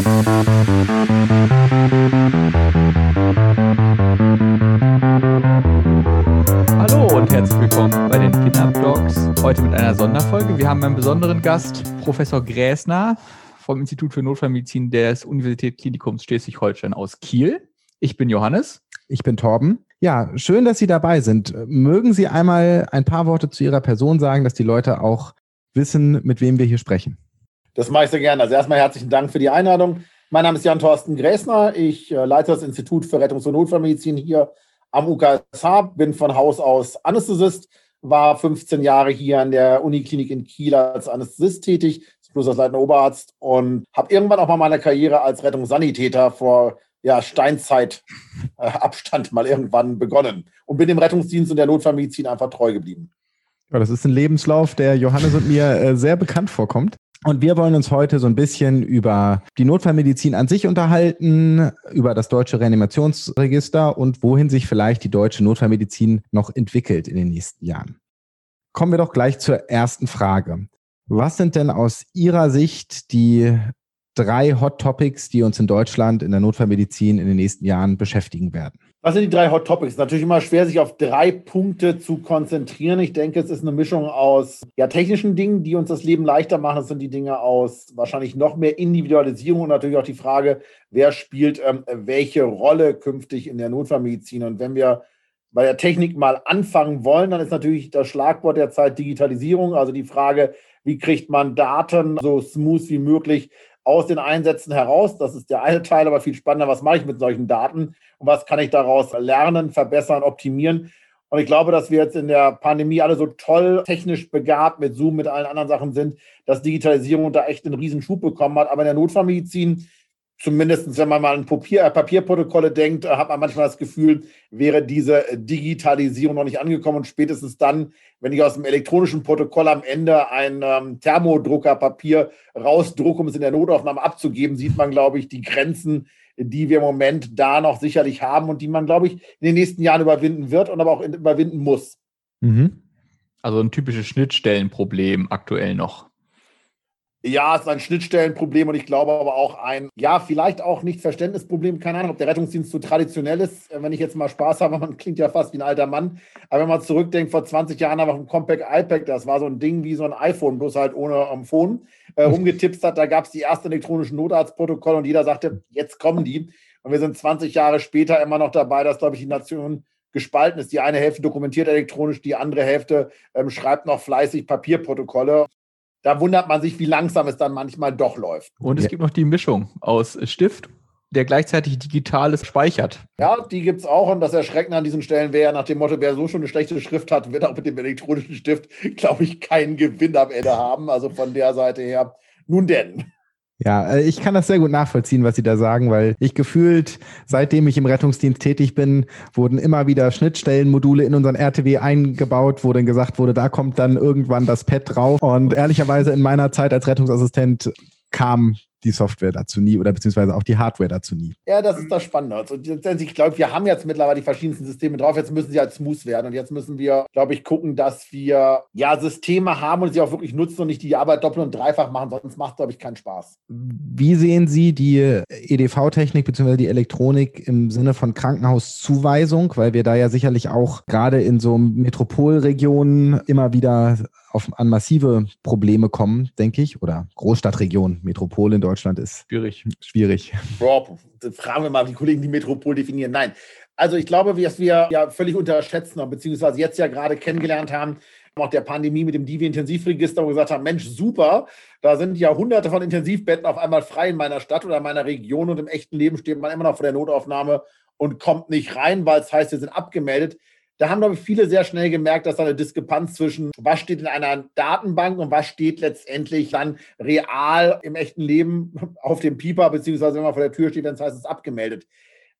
Hallo und herzlich willkommen bei den Dogs. Heute mit einer Sonderfolge. Wir haben einen besonderen Gast, Professor Gräsner vom Institut für Notfallmedizin des Universitätsklinikums Schleswig-Holstein aus Kiel. Ich bin Johannes. Ich bin Torben. Ja, schön, dass Sie dabei sind. Mögen Sie einmal ein paar Worte zu Ihrer Person sagen, dass die Leute auch wissen, mit wem wir hier sprechen? Das mache ich sehr gerne. Also erstmal herzlichen Dank für die Einladung. Mein Name ist Jan-Thorsten Gräsner. Ich äh, leite das Institut für Rettungs- und Notfallmedizin hier am UKSH, bin von Haus aus Anästhesist, war 15 Jahre hier an der Uniklinik in Kiel als Anästhesist tätig, plus als leitender Oberarzt und habe irgendwann auch mal meine Karriere als Rettungssanitäter vor ja, Steinzeit-Abstand äh, mal irgendwann begonnen und bin dem Rettungsdienst und der Notfallmedizin einfach treu geblieben. Ja, das ist ein Lebenslauf, der Johannes und mir äh, sehr bekannt vorkommt. Und wir wollen uns heute so ein bisschen über die Notfallmedizin an sich unterhalten, über das deutsche Reanimationsregister und wohin sich vielleicht die deutsche Notfallmedizin noch entwickelt in den nächsten Jahren. Kommen wir doch gleich zur ersten Frage. Was sind denn aus Ihrer Sicht die drei Hot Topics, die uns in Deutschland in der Notfallmedizin in den nächsten Jahren beschäftigen werden? Was sind die drei Hot Topics? Natürlich immer schwer, sich auf drei Punkte zu konzentrieren. Ich denke, es ist eine Mischung aus ja, technischen Dingen, die uns das Leben leichter machen. Das sind die Dinge aus wahrscheinlich noch mehr Individualisierung und natürlich auch die Frage, wer spielt ähm, welche Rolle künftig in der Notfallmedizin. Und wenn wir bei der Technik mal anfangen wollen, dann ist natürlich das Schlagwort der Zeit Digitalisierung, also die Frage, wie kriegt man Daten so smooth wie möglich aus den Einsätzen heraus. Das ist der eine Teil, aber viel spannender, was mache ich mit solchen Daten und was kann ich daraus lernen, verbessern, optimieren. Und ich glaube, dass wir jetzt in der Pandemie alle so toll technisch begabt mit Zoom, mit allen anderen Sachen sind, dass Digitalisierung da echt einen Riesenschub bekommen hat. Aber in der Notfallmedizin zumindest wenn man mal an Papier, äh, Papierprotokolle denkt, hat man manchmal das Gefühl, wäre diese Digitalisierung noch nicht angekommen. Und spätestens dann, wenn ich aus dem elektronischen Protokoll am Ende ein ähm, Thermodruckerpapier rausdrucke, um es in der Notaufnahme abzugeben, sieht man, glaube ich, die Grenzen, die wir im Moment da noch sicherlich haben und die man, glaube ich, in den nächsten Jahren überwinden wird und aber auch überwinden muss. Mhm. Also ein typisches Schnittstellenproblem aktuell noch. Ja, es ist ein Schnittstellenproblem und ich glaube aber auch ein, ja, vielleicht auch nicht Verständnisproblem. Keine Ahnung, ob der Rettungsdienst so traditionell ist. Wenn ich jetzt mal Spaß habe, man klingt ja fast wie ein alter Mann. Aber wenn man zurückdenkt, vor 20 Jahren einfach ein Compact iPad, das war so ein Ding wie so ein iPhone, bloß halt ohne um, Phone, äh, rumgetippt hat. Da gab es die ersten elektronischen Notarztprotokolle und jeder sagte, jetzt kommen die. Und wir sind 20 Jahre später immer noch dabei, dass, glaube ich, die Nation gespalten ist. Die eine Hälfte dokumentiert elektronisch, die andere Hälfte ähm, schreibt noch fleißig Papierprotokolle da wundert man sich, wie langsam es dann manchmal doch läuft. Und es ja. gibt noch die Mischung aus Stift, der gleichzeitig Digitales speichert. Ja, die gibt es auch. Und das Erschreckende an diesen Stellen wäre nach dem Motto, wer so schon eine schlechte Schrift hat, wird auch mit dem elektronischen Stift, glaube ich, keinen Gewinn am Ende haben. Also von der Seite her, nun denn. Ja, äh, ich kann das sehr gut nachvollziehen, was Sie da sagen, weil ich gefühlt, seitdem ich im Rettungsdienst tätig bin, wurden immer wieder Schnittstellenmodule in unseren RTW eingebaut, wo dann gesagt wurde, da kommt dann irgendwann das Pad drauf. Und ehrlicherweise in meiner Zeit als Rettungsassistent kam die Software dazu nie oder beziehungsweise auch die Hardware dazu nie. Ja, das ist das Spannende. Also, ich glaube, wir haben jetzt mittlerweile die verschiedensten Systeme drauf. Jetzt müssen sie halt smooth werden. Und jetzt müssen wir, glaube ich, gucken, dass wir ja Systeme haben und sie auch wirklich nutzen und nicht die Arbeit doppelt und dreifach machen. Sonst macht, glaube ich, keinen Spaß. Wie sehen Sie die EDV-Technik beziehungsweise die Elektronik im Sinne von Krankenhauszuweisung? Weil wir da ja sicherlich auch gerade in so Metropolregionen immer wieder auf, an massive Probleme kommen, denke ich. Oder Großstadtregion, Metropole in Deutschland ist schwierig. schwierig. Boah, fragen wir mal die Kollegen, die Metropol definieren. Nein. Also ich glaube, was wir ja völlig unterschätzen, beziehungsweise jetzt ja gerade kennengelernt haben, auch der Pandemie mit dem Divi-Intensivregister, wo wir gesagt haben, Mensch, super, da sind ja hunderte von Intensivbetten auf einmal frei in meiner Stadt oder in meiner Region und im echten Leben steht man immer noch vor der Notaufnahme und kommt nicht rein, weil es heißt, wir sind abgemeldet da haben, glaube ich, viele sehr schnell gemerkt, dass da eine Diskrepanz zwischen, was steht in einer Datenbank und was steht letztendlich dann real im echten Leben auf dem Pieper, beziehungsweise wenn man vor der Tür steht, dann heißt es abgemeldet.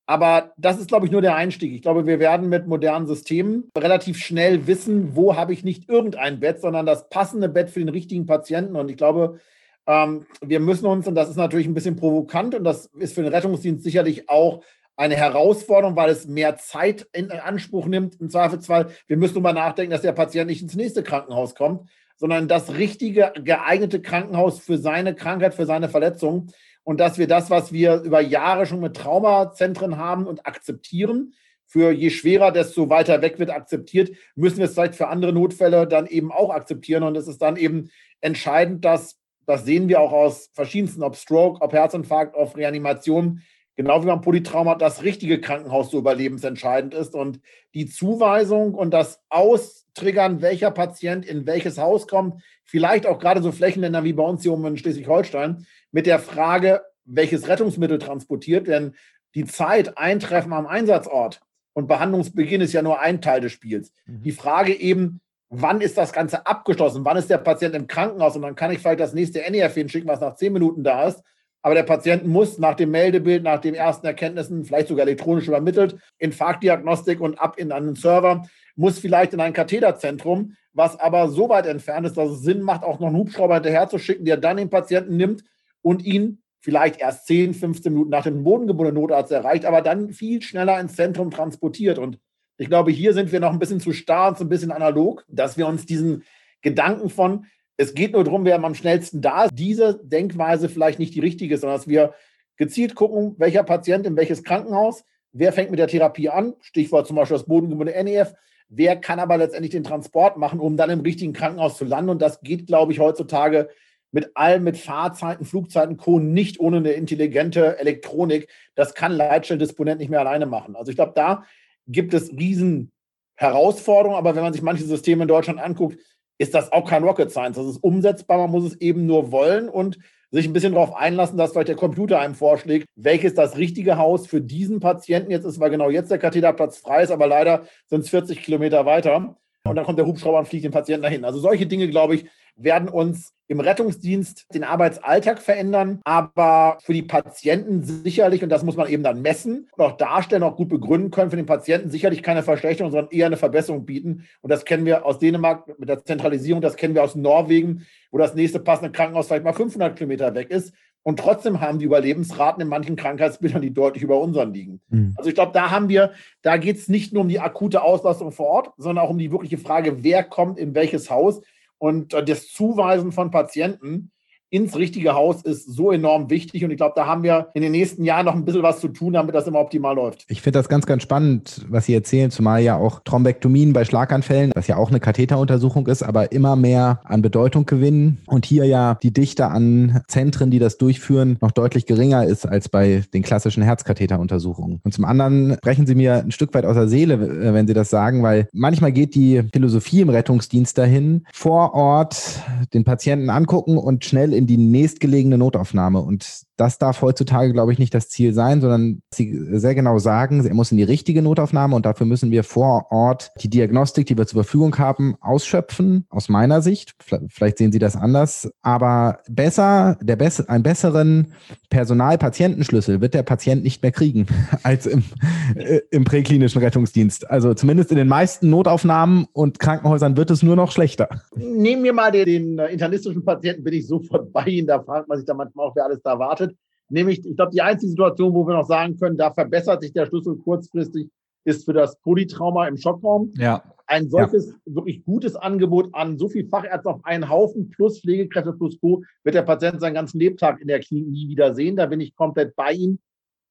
Aber das ist, glaube ich, nur der Einstieg. Ich glaube, wir werden mit modernen Systemen relativ schnell wissen, wo habe ich nicht irgendein Bett, sondern das passende Bett für den richtigen Patienten. Und ich glaube, ähm, wir müssen uns, und das ist natürlich ein bisschen provokant und das ist für den Rettungsdienst sicherlich auch eine Herausforderung, weil es mehr Zeit in Anspruch nimmt. Im Zweifelsfall, wir müssen mal nachdenken, dass der Patient nicht ins nächste Krankenhaus kommt, sondern das richtige, geeignete Krankenhaus für seine Krankheit, für seine Verletzung. Und dass wir das, was wir über Jahre schon mit Traumazentren haben und akzeptieren, für je schwerer, desto weiter weg wird akzeptiert, müssen wir es vielleicht für andere Notfälle dann eben auch akzeptieren. Und es ist dann eben entscheidend, dass, das sehen wir auch aus verschiedensten, ob Stroke, ob Herzinfarkt, ob Reanimation, genau wie beim Polytrauma, das richtige Krankenhaus so überlebensentscheidend ist. Und die Zuweisung und das Austriggern, welcher Patient in welches Haus kommt, vielleicht auch gerade so Flächenländer wie bei uns hier oben in Schleswig-Holstein, mit der Frage, welches Rettungsmittel transportiert, denn die Zeit eintreffen am Einsatzort und Behandlungsbeginn ist ja nur ein Teil des Spiels. Mhm. Die Frage eben, wann ist das Ganze abgeschlossen? Wann ist der Patient im Krankenhaus? Und dann kann ich vielleicht das nächste NERF hinschicken, was nach zehn Minuten da ist. Aber der Patient muss nach dem Meldebild, nach den ersten Erkenntnissen, vielleicht sogar elektronisch übermittelt, Infarktdiagnostik und ab in einen Server, muss vielleicht in ein Katheterzentrum, was aber so weit entfernt ist, dass es Sinn macht, auch noch einen Hubschrauber hinterher zu schicken, der dann den Patienten nimmt und ihn vielleicht erst 10, 15 Minuten nach dem bodengebundenen Notarzt erreicht, aber dann viel schneller ins Zentrum transportiert. Und ich glaube, hier sind wir noch ein bisschen zu starr und so ein bisschen analog, dass wir uns diesen Gedanken von, es geht nur darum, wer am schnellsten da ist, diese Denkweise vielleicht nicht die richtige sondern dass wir gezielt gucken, welcher Patient in welches Krankenhaus, wer fängt mit der Therapie an, Stichwort zum Beispiel das bodengebundene NEF, wer kann aber letztendlich den Transport machen, um dann im richtigen Krankenhaus zu landen. Und das geht, glaube ich, heutzutage mit allem, mit Fahrzeiten, Flugzeiten, Co. nicht ohne eine intelligente Elektronik. Das kann Leitstelldisponent nicht mehr alleine machen. Also ich glaube, da gibt es riesen Herausforderungen, aber wenn man sich manche Systeme in Deutschland anguckt, ist das auch kein Rocket Science. Das ist umsetzbar, man muss es eben nur wollen und sich ein bisschen darauf einlassen, dass vielleicht der Computer einem vorschlägt, welches das richtige Haus für diesen Patienten jetzt ist, weil genau jetzt der Katheterplatz frei ist, aber leider sind es 40 Kilometer weiter. Und dann kommt der Hubschrauber und fliegt den Patienten dahin. Also solche Dinge, glaube ich, werden uns im Rettungsdienst den Arbeitsalltag verändern, aber für die Patienten sicherlich, und das muss man eben dann messen und auch darstellen, auch gut begründen können, für den Patienten sicherlich keine Verschlechterung, sondern eher eine Verbesserung bieten. Und das kennen wir aus Dänemark mit der Zentralisierung, das kennen wir aus Norwegen, wo das nächste passende Krankenhaus vielleicht mal 500 Kilometer weg ist. Und trotzdem haben die Überlebensraten in manchen Krankheitsbildern, die deutlich über unseren liegen. Mhm. Also ich glaube, da haben wir, da geht es nicht nur um die akute Auslastung vor Ort, sondern auch um die wirkliche Frage, wer kommt in welches Haus und äh, das Zuweisen von Patienten ins richtige Haus ist so enorm wichtig. Und ich glaube, da haben wir in den nächsten Jahren noch ein bisschen was zu tun, damit das immer optimal läuft. Ich finde das ganz, ganz spannend, was Sie erzählen, zumal ja auch Thrombektomien bei Schlaganfällen, was ja auch eine Katheteruntersuchung ist, aber immer mehr an Bedeutung gewinnen. Und hier ja die Dichte an Zentren, die das durchführen, noch deutlich geringer ist als bei den klassischen Herzkatheteruntersuchungen. Und zum anderen brechen Sie mir ein Stück weit aus der Seele, wenn Sie das sagen, weil manchmal geht die Philosophie im Rettungsdienst dahin, vor Ort den Patienten angucken und schnell in in die nächstgelegene Notaufnahme. Und das darf heutzutage, glaube ich, nicht das Ziel sein, sondern Sie sehr genau sagen, er muss in die richtige Notaufnahme und dafür müssen wir vor Ort die Diagnostik, die wir zur Verfügung haben, ausschöpfen, aus meiner Sicht. Vielleicht sehen Sie das anders. Aber besser, der bess einen besseren Personal-Patientenschlüssel wird der Patient nicht mehr kriegen als im, äh, im präklinischen Rettungsdienst. Also zumindest in den meisten Notaufnahmen und Krankenhäusern wird es nur noch schlechter. Nehmen wir mal den, den internistischen Patienten, bin ich sofort bei Ihnen. Da fragt man sich da manchmal auch, wer alles da wartet. Nämlich, ich glaube, die einzige Situation, wo wir noch sagen können, da verbessert sich der Schlüssel kurzfristig, ist für das Polytrauma im Schockraum. Ja. Ein solches ja. wirklich gutes Angebot an so viel Fachärzte auf einen Haufen plus Pflegekräfte plus Co. wird der Patient seinen ganzen Lebtag in der Klinik nie wieder sehen. Da bin ich komplett bei ihm.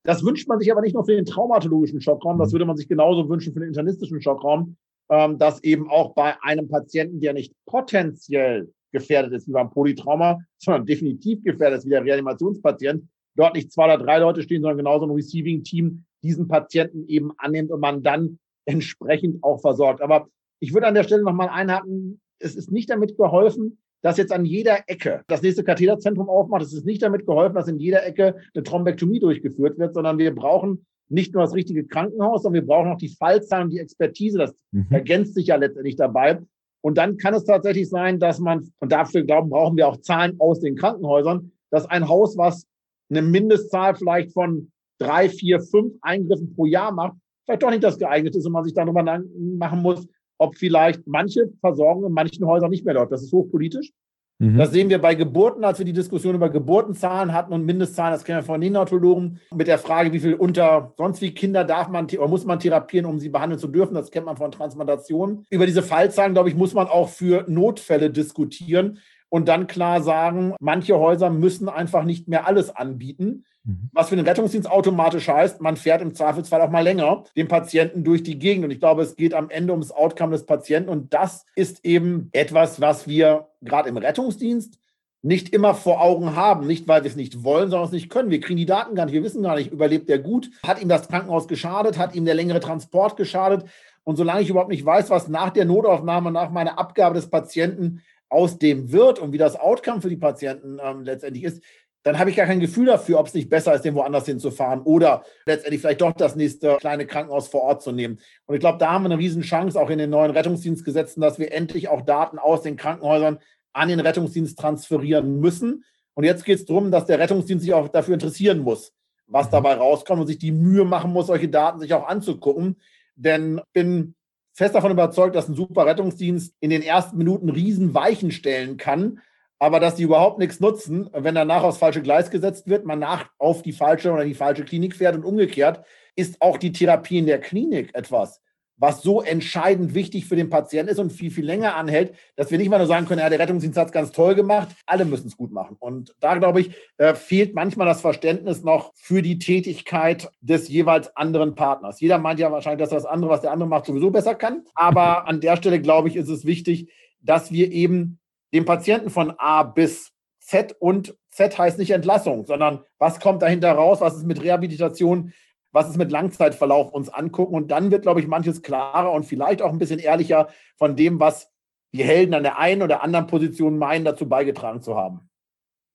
Das wünscht man sich aber nicht nur für den traumatologischen Schockraum, das mhm. würde man sich genauso wünschen für den internistischen Schockraum, ähm, dass eben auch bei einem Patienten, der nicht potenziell gefährdet ist wie beim Polytrauma, sondern definitiv gefährdet ist wie der Reanimationspatient, dort nicht zwei oder drei Leute stehen, sondern genauso ein Receiving-Team diesen Patienten eben annimmt und man dann entsprechend auch versorgt. Aber ich würde an der Stelle nochmal einhaken, es ist nicht damit geholfen, dass jetzt an jeder Ecke das nächste Katheterzentrum aufmacht. Es ist nicht damit geholfen, dass in jeder Ecke eine Thrombektomie durchgeführt wird, sondern wir brauchen nicht nur das richtige Krankenhaus, sondern wir brauchen auch die Fallzahlen und die Expertise. Das mhm. ergänzt sich ja letztendlich dabei. Und dann kann es tatsächlich sein, dass man, und dafür glauben, brauchen wir auch Zahlen aus den Krankenhäusern, dass ein Haus, was eine Mindestzahl vielleicht von drei, vier, fünf Eingriffen pro Jahr macht, vielleicht doch nicht das geeignete ist und man sich darüber machen muss, ob vielleicht manche Versorgung in manchen Häusern nicht mehr läuft. Das ist hochpolitisch. Mhm. Das sehen wir bei Geburten, als wir die Diskussion über Geburtenzahlen hatten und Mindestzahlen, das kennen wir von Neonatologen, mit der Frage, wie viel unter sonst wie Kinder darf man oder muss man therapieren, um sie behandeln zu dürfen. Das kennt man von Transplantationen. Über diese Fallzahlen, glaube ich, muss man auch für Notfälle diskutieren und dann klar sagen, manche Häuser müssen einfach nicht mehr alles anbieten. Mhm. Was für den Rettungsdienst automatisch heißt, man fährt im Zweifelsfall auch mal länger den Patienten durch die Gegend. Und ich glaube, es geht am Ende ums Outcome des Patienten. Und das ist eben etwas, was wir gerade im Rettungsdienst nicht immer vor Augen haben. Nicht, weil wir es nicht wollen, sondern es nicht können. Wir kriegen die Daten gar nicht. Wir wissen gar nicht, überlebt der gut? Hat ihm das Krankenhaus geschadet? Hat ihm der längere Transport geschadet? Und solange ich überhaupt nicht weiß, was nach der Notaufnahme, nach meiner Abgabe des Patienten aus dem wird und wie das Outcome für die Patienten ähm, letztendlich ist, dann habe ich gar kein Gefühl dafür, ob es nicht besser ist, den woanders hinzufahren oder letztendlich vielleicht doch das nächste kleine Krankenhaus vor Ort zu nehmen. Und ich glaube, da haben wir eine Riesenchance, auch in den neuen Rettungsdienstgesetzen, dass wir endlich auch Daten aus den Krankenhäusern an den Rettungsdienst transferieren müssen. Und jetzt geht es darum, dass der Rettungsdienst sich auch dafür interessieren muss, was mhm. dabei rauskommt und sich die Mühe machen muss, solche Daten sich auch anzugucken. Denn ich bin fest davon überzeugt, dass ein super Rettungsdienst in den ersten Minuten Riesenweichen stellen kann, aber dass die überhaupt nichts nutzen, wenn danach aufs falsche Gleis gesetzt wird, man nach auf die falsche oder die falsche Klinik fährt und umgekehrt, ist auch die Therapie in der Klinik etwas, was so entscheidend wichtig für den Patienten ist und viel, viel länger anhält, dass wir nicht mal nur sagen können, ja, der Rettungsdienst hat es ganz toll gemacht, alle müssen es gut machen. Und da, glaube ich, äh, fehlt manchmal das Verständnis noch für die Tätigkeit des jeweils anderen Partners. Jeder meint ja wahrscheinlich, dass das andere, was der andere macht, sowieso besser kann. Aber an der Stelle, glaube ich, ist es wichtig, dass wir eben dem Patienten von A bis Z und Z heißt nicht Entlassung, sondern was kommt dahinter raus, was ist mit Rehabilitation, was ist mit Langzeitverlauf uns angucken. Und dann wird, glaube ich, manches klarer und vielleicht auch ein bisschen ehrlicher von dem, was die Helden an der einen oder anderen Position meinen, dazu beigetragen zu haben.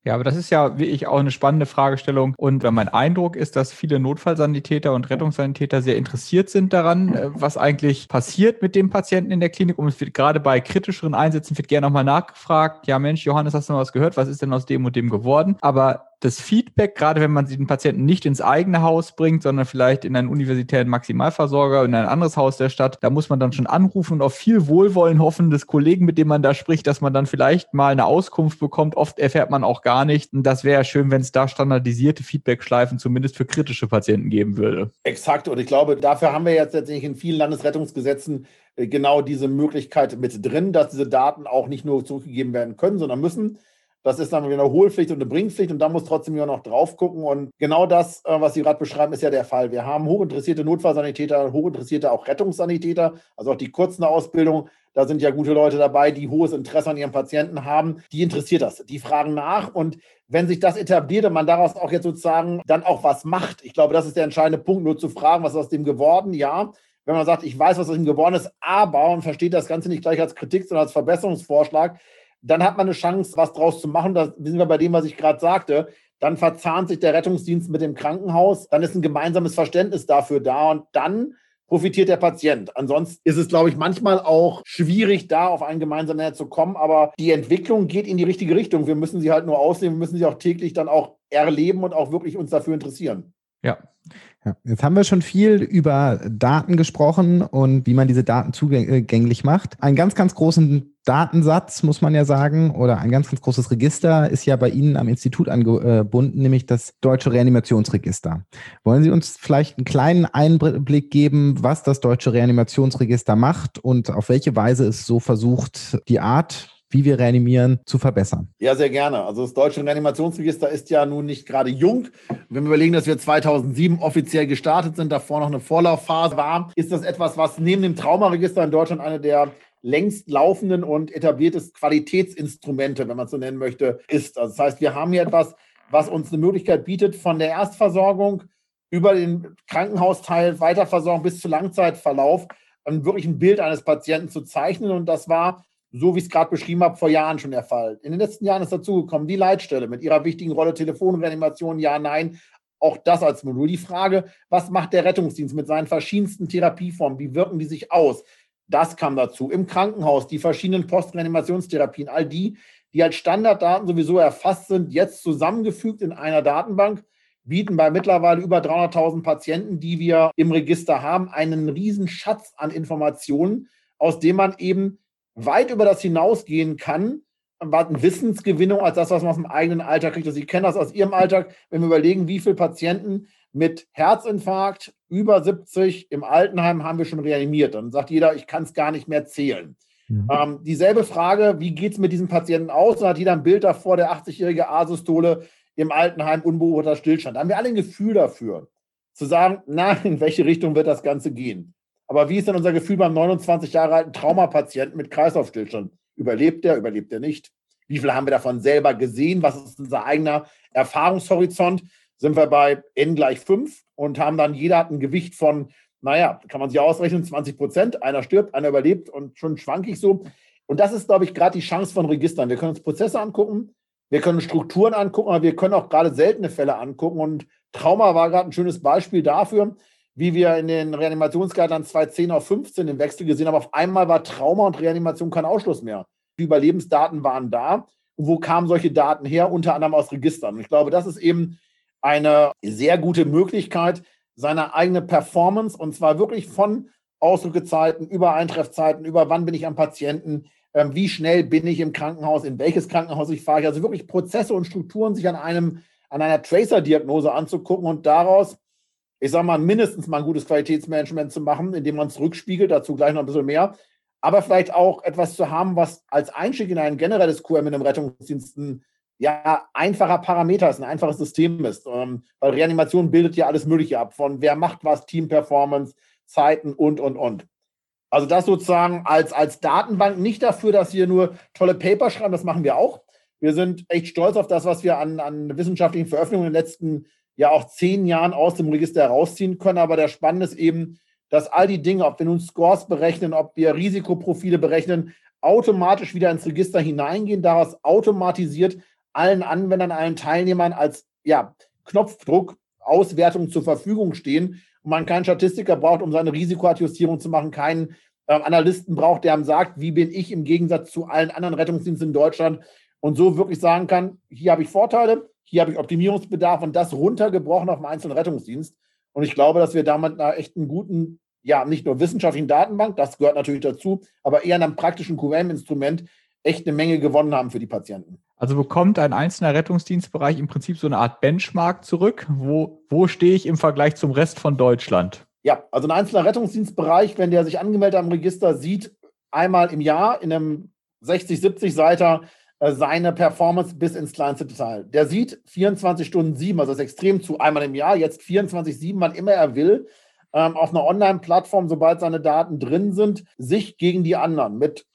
Ja, aber das ist ja wie ich auch eine spannende Fragestellung. Und mein Eindruck ist, dass viele Notfallsanitäter und Rettungssanitäter sehr interessiert sind daran, äh, was eigentlich passiert mit dem Patienten in der Klinik. Und es wird gerade bei kritischeren Einsätzen wird gerne nochmal nachgefragt. Ja, Mensch, Johannes, hast du noch was gehört? Was ist denn aus dem und dem geworden? Aber das Feedback, gerade wenn man den Patienten nicht ins eigene Haus bringt, sondern vielleicht in einen universitären Maximalversorger, in ein anderes Haus der Stadt, da muss man dann schon anrufen und auf viel Wohlwollen hoffen des Kollegen, mit dem man da spricht, dass man dann vielleicht mal eine Auskunft bekommt. Oft erfährt man auch gar nicht. Und das wäre schön, wenn es da standardisierte Feedbackschleifen zumindest für kritische Patienten geben würde. Exakt. Und ich glaube, dafür haben wir jetzt tatsächlich in vielen Landesrettungsgesetzen äh, genau diese Möglichkeit mit drin, dass diese Daten auch nicht nur zurückgegeben werden können, sondern müssen. Das ist dann wieder eine Hohlpflicht und eine Bringpflicht und da muss trotzdem ja noch drauf gucken. Und genau das, äh, was Sie gerade beschreiben, ist ja der Fall. Wir haben hochinteressierte Notfallsanitäter, hochinteressierte auch Rettungssanitäter, also auch die kurzen Ausbildung. Da sind ja gute Leute dabei, die hohes Interesse an ihren Patienten haben. Die interessiert das. Die fragen nach und wenn sich das etabliert und man daraus auch jetzt sozusagen dann auch was macht, ich glaube, das ist der entscheidende Punkt, nur zu fragen, was ist aus dem geworden? Ja, wenn man sagt, ich weiß, was aus ihm geworden ist, aber und versteht das Ganze nicht gleich als Kritik, sondern als Verbesserungsvorschlag, dann hat man eine Chance, was draus zu machen. Da sind wir bei dem, was ich gerade sagte. Dann verzahnt sich der Rettungsdienst mit dem Krankenhaus. Dann ist ein gemeinsames Verständnis dafür da und dann profitiert der Patient. Ansonsten ist es, glaube ich, manchmal auch schwierig, da auf einen gemeinsamen Nenner zu kommen. Aber die Entwicklung geht in die richtige Richtung. Wir müssen sie halt nur aussehen. Wir müssen sie auch täglich dann auch erleben und auch wirklich uns dafür interessieren. Ja. Ja. Jetzt haben wir schon viel über Daten gesprochen und wie man diese Daten zugänglich macht. Einen ganz, ganz großen Datensatz, muss man ja sagen, oder ein ganz, ganz großes Register ist ja bei Ihnen am Institut angebunden, nämlich das Deutsche Reanimationsregister. Wollen Sie uns vielleicht einen kleinen Einblick geben, was das Deutsche Reanimationsregister macht und auf welche Weise es so versucht, die Art wie wir reanimieren, zu verbessern? Ja, sehr gerne. Also das Deutsche Reanimationsregister ist ja nun nicht gerade jung. Wenn wir überlegen, dass wir 2007 offiziell gestartet sind, davor noch eine Vorlaufphase war, ist das etwas, was neben dem Traumaregister in Deutschland eine der längst laufenden und etabliertes Qualitätsinstrumente, wenn man es so nennen möchte, ist. Also das heißt, wir haben hier etwas, was uns eine Möglichkeit bietet, von der Erstversorgung über den Krankenhausteil, Weiterversorgung bis zu Langzeitverlauf, wirklich ein Bild eines Patienten zu zeichnen. Und das war, so wie ich es gerade beschrieben habe, vor Jahren schon der Fall. In den letzten Jahren ist dazugekommen die Leitstelle mit ihrer wichtigen Rolle Telefonreanimation, ja, nein, auch das als Modul. Die Frage, was macht der Rettungsdienst mit seinen verschiedensten Therapieformen? Wie wirken die sich aus? Das kam dazu. Im Krankenhaus, die verschiedenen Postreanimationstherapien, all die, die als Standarddaten sowieso erfasst sind, jetzt zusammengefügt in einer Datenbank, bieten bei mittlerweile über 300.000 Patienten, die wir im Register haben, einen riesen Schatz an Informationen, aus dem man eben weit über das hinausgehen kann, eine Wissensgewinnung als das, was man aus dem eigenen Alltag kriegt. Also Sie kennen das aus Ihrem Alltag, wenn wir überlegen, wie viele Patienten mit Herzinfarkt über 70 im Altenheim haben wir schon reanimiert. Dann sagt jeder, ich kann es gar nicht mehr zählen. Mhm. Ähm, dieselbe Frage, wie geht es mit diesem Patienten aus? Dann hat jeder ein Bild davor, der 80-jährige Asystole im Altenheim unbeobachteter Stillstand. Da haben wir alle ein Gefühl dafür, zu sagen, na, in welche Richtung wird das Ganze gehen? Aber wie ist denn unser Gefühl beim 29 Jahre alten Traumapatienten mit Kreislaufstillstand? Überlebt der, überlebt er nicht? Wie viel haben wir davon selber gesehen? Was ist unser eigener Erfahrungshorizont? Sind wir bei N gleich 5 und haben dann, jeder hat ein Gewicht von, naja, kann man sich ausrechnen, 20 Prozent. Einer stirbt, einer überlebt und schon schwank ich so. Und das ist, glaube ich, gerade die Chance von Registern. Wir können uns Prozesse angucken, wir können Strukturen angucken, aber wir können auch gerade seltene Fälle angucken. Und Trauma war gerade ein schönes Beispiel dafür, wie wir in den Reanimationsguidelines 2010 auf 15 den Wechsel gesehen haben. Auf einmal war Trauma und Reanimation kein Ausschluss mehr. Die Überlebensdaten waren da. Und wo kamen solche Daten her? Unter anderem aus Registern. Und ich glaube, das ist eben eine sehr gute Möglichkeit, seine eigene Performance, und zwar wirklich von Ausrückezeiten über Eintreffzeiten, über wann bin ich am Patienten, ähm, wie schnell bin ich im Krankenhaus, in welches Krankenhaus ich fahre. Also wirklich Prozesse und Strukturen sich an einem, an einer Tracer-Diagnose anzugucken und daraus, ich sage mal, mindestens mal ein gutes Qualitätsmanagement zu machen, indem man es rückspiegelt, dazu gleich noch ein bisschen mehr, aber vielleicht auch etwas zu haben, was als Einstieg in ein generelles QM in einem Rettungsdienst ein ja, einfacher Parameter ist, ein einfaches System ist. Ähm, weil Reanimation bildet ja alles Mögliche ab, von wer macht was, Team-Performance, Zeiten und, und, und. Also das sozusagen als, als Datenbank nicht dafür, dass wir nur tolle Paper schreiben, das machen wir auch. Wir sind echt stolz auf das, was wir an, an wissenschaftlichen Veröffentlichungen in den letzten ja auch zehn Jahren aus dem Register herausziehen können. Aber der Spannende ist eben, dass all die Dinge, ob wir nun Scores berechnen, ob wir Risikoprofile berechnen, automatisch wieder ins Register hineingehen, daraus automatisiert allen Anwendern, allen Teilnehmern als ja, Knopfdruck Auswertungen zur Verfügung stehen. Und man keinen Statistiker braucht, um seine Risikoadjustierung zu machen, keinen äh, Analysten braucht, der einem sagt, wie bin ich im Gegensatz zu allen anderen Rettungsdiensten in Deutschland und so wirklich sagen kann, hier habe ich Vorteile, hier habe ich Optimierungsbedarf und das runtergebrochen auf einen einzelnen Rettungsdienst. Und ich glaube, dass wir damit einer echt einen guten, ja, nicht nur wissenschaftlichen Datenbank, das gehört natürlich dazu, aber eher einem praktischen QM-Instrument echt eine Menge gewonnen haben für die Patienten. Also bekommt ein einzelner Rettungsdienstbereich im Prinzip so eine Art Benchmark zurück. Wo, wo stehe ich im Vergleich zum Rest von Deutschland? Ja, also ein einzelner Rettungsdienstbereich, wenn der sich angemeldet am Register sieht, einmal im Jahr in einem 60, 70 Seiter seine Performance bis ins kleinste Detail. Der sieht 24 Stunden 7, also das ist extrem zu einmal im Jahr, jetzt 24, 7, wann immer er will, ähm, auf einer Online-Plattform, sobald seine Daten drin sind, sich gegen die anderen mit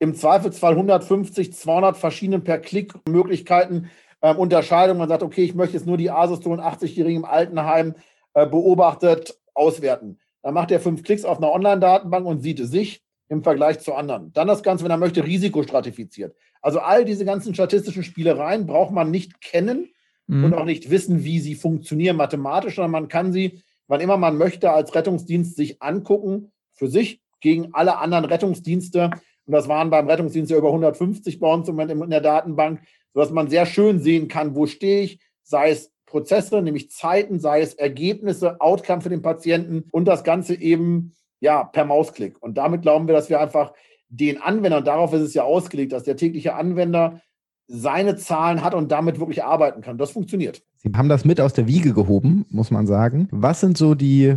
im Zweifelsfall 150, 200 verschiedenen per Klick Möglichkeiten, äh, Unterscheidung. Man sagt, okay, ich möchte jetzt nur die Asystolen 80-Jährigen im Altenheim äh, beobachtet auswerten. Dann macht er fünf Klicks auf einer Online-Datenbank und sieht sich im Vergleich zu anderen. Dann das Ganze, wenn er möchte, risikostratifiziert. Also all diese ganzen statistischen Spielereien braucht man nicht kennen mhm. und auch nicht wissen, wie sie funktionieren mathematisch, sondern man kann sie, wann immer man möchte, als Rettungsdienst sich angucken, für sich gegen alle anderen Rettungsdienste und das waren beim Rettungsdienst ja über 150 bei uns im Moment in der Datenbank, sodass man sehr schön sehen kann, wo stehe ich, sei es Prozesse, nämlich Zeiten, sei es Ergebnisse, Outcome für den Patienten und das Ganze eben ja per Mausklick. Und damit glauben wir, dass wir einfach den Anwender, und darauf ist es ja ausgelegt, dass der tägliche Anwender seine Zahlen hat und damit wirklich arbeiten kann. Das funktioniert. Sie haben das mit aus der Wiege gehoben, muss man sagen. Was sind so die,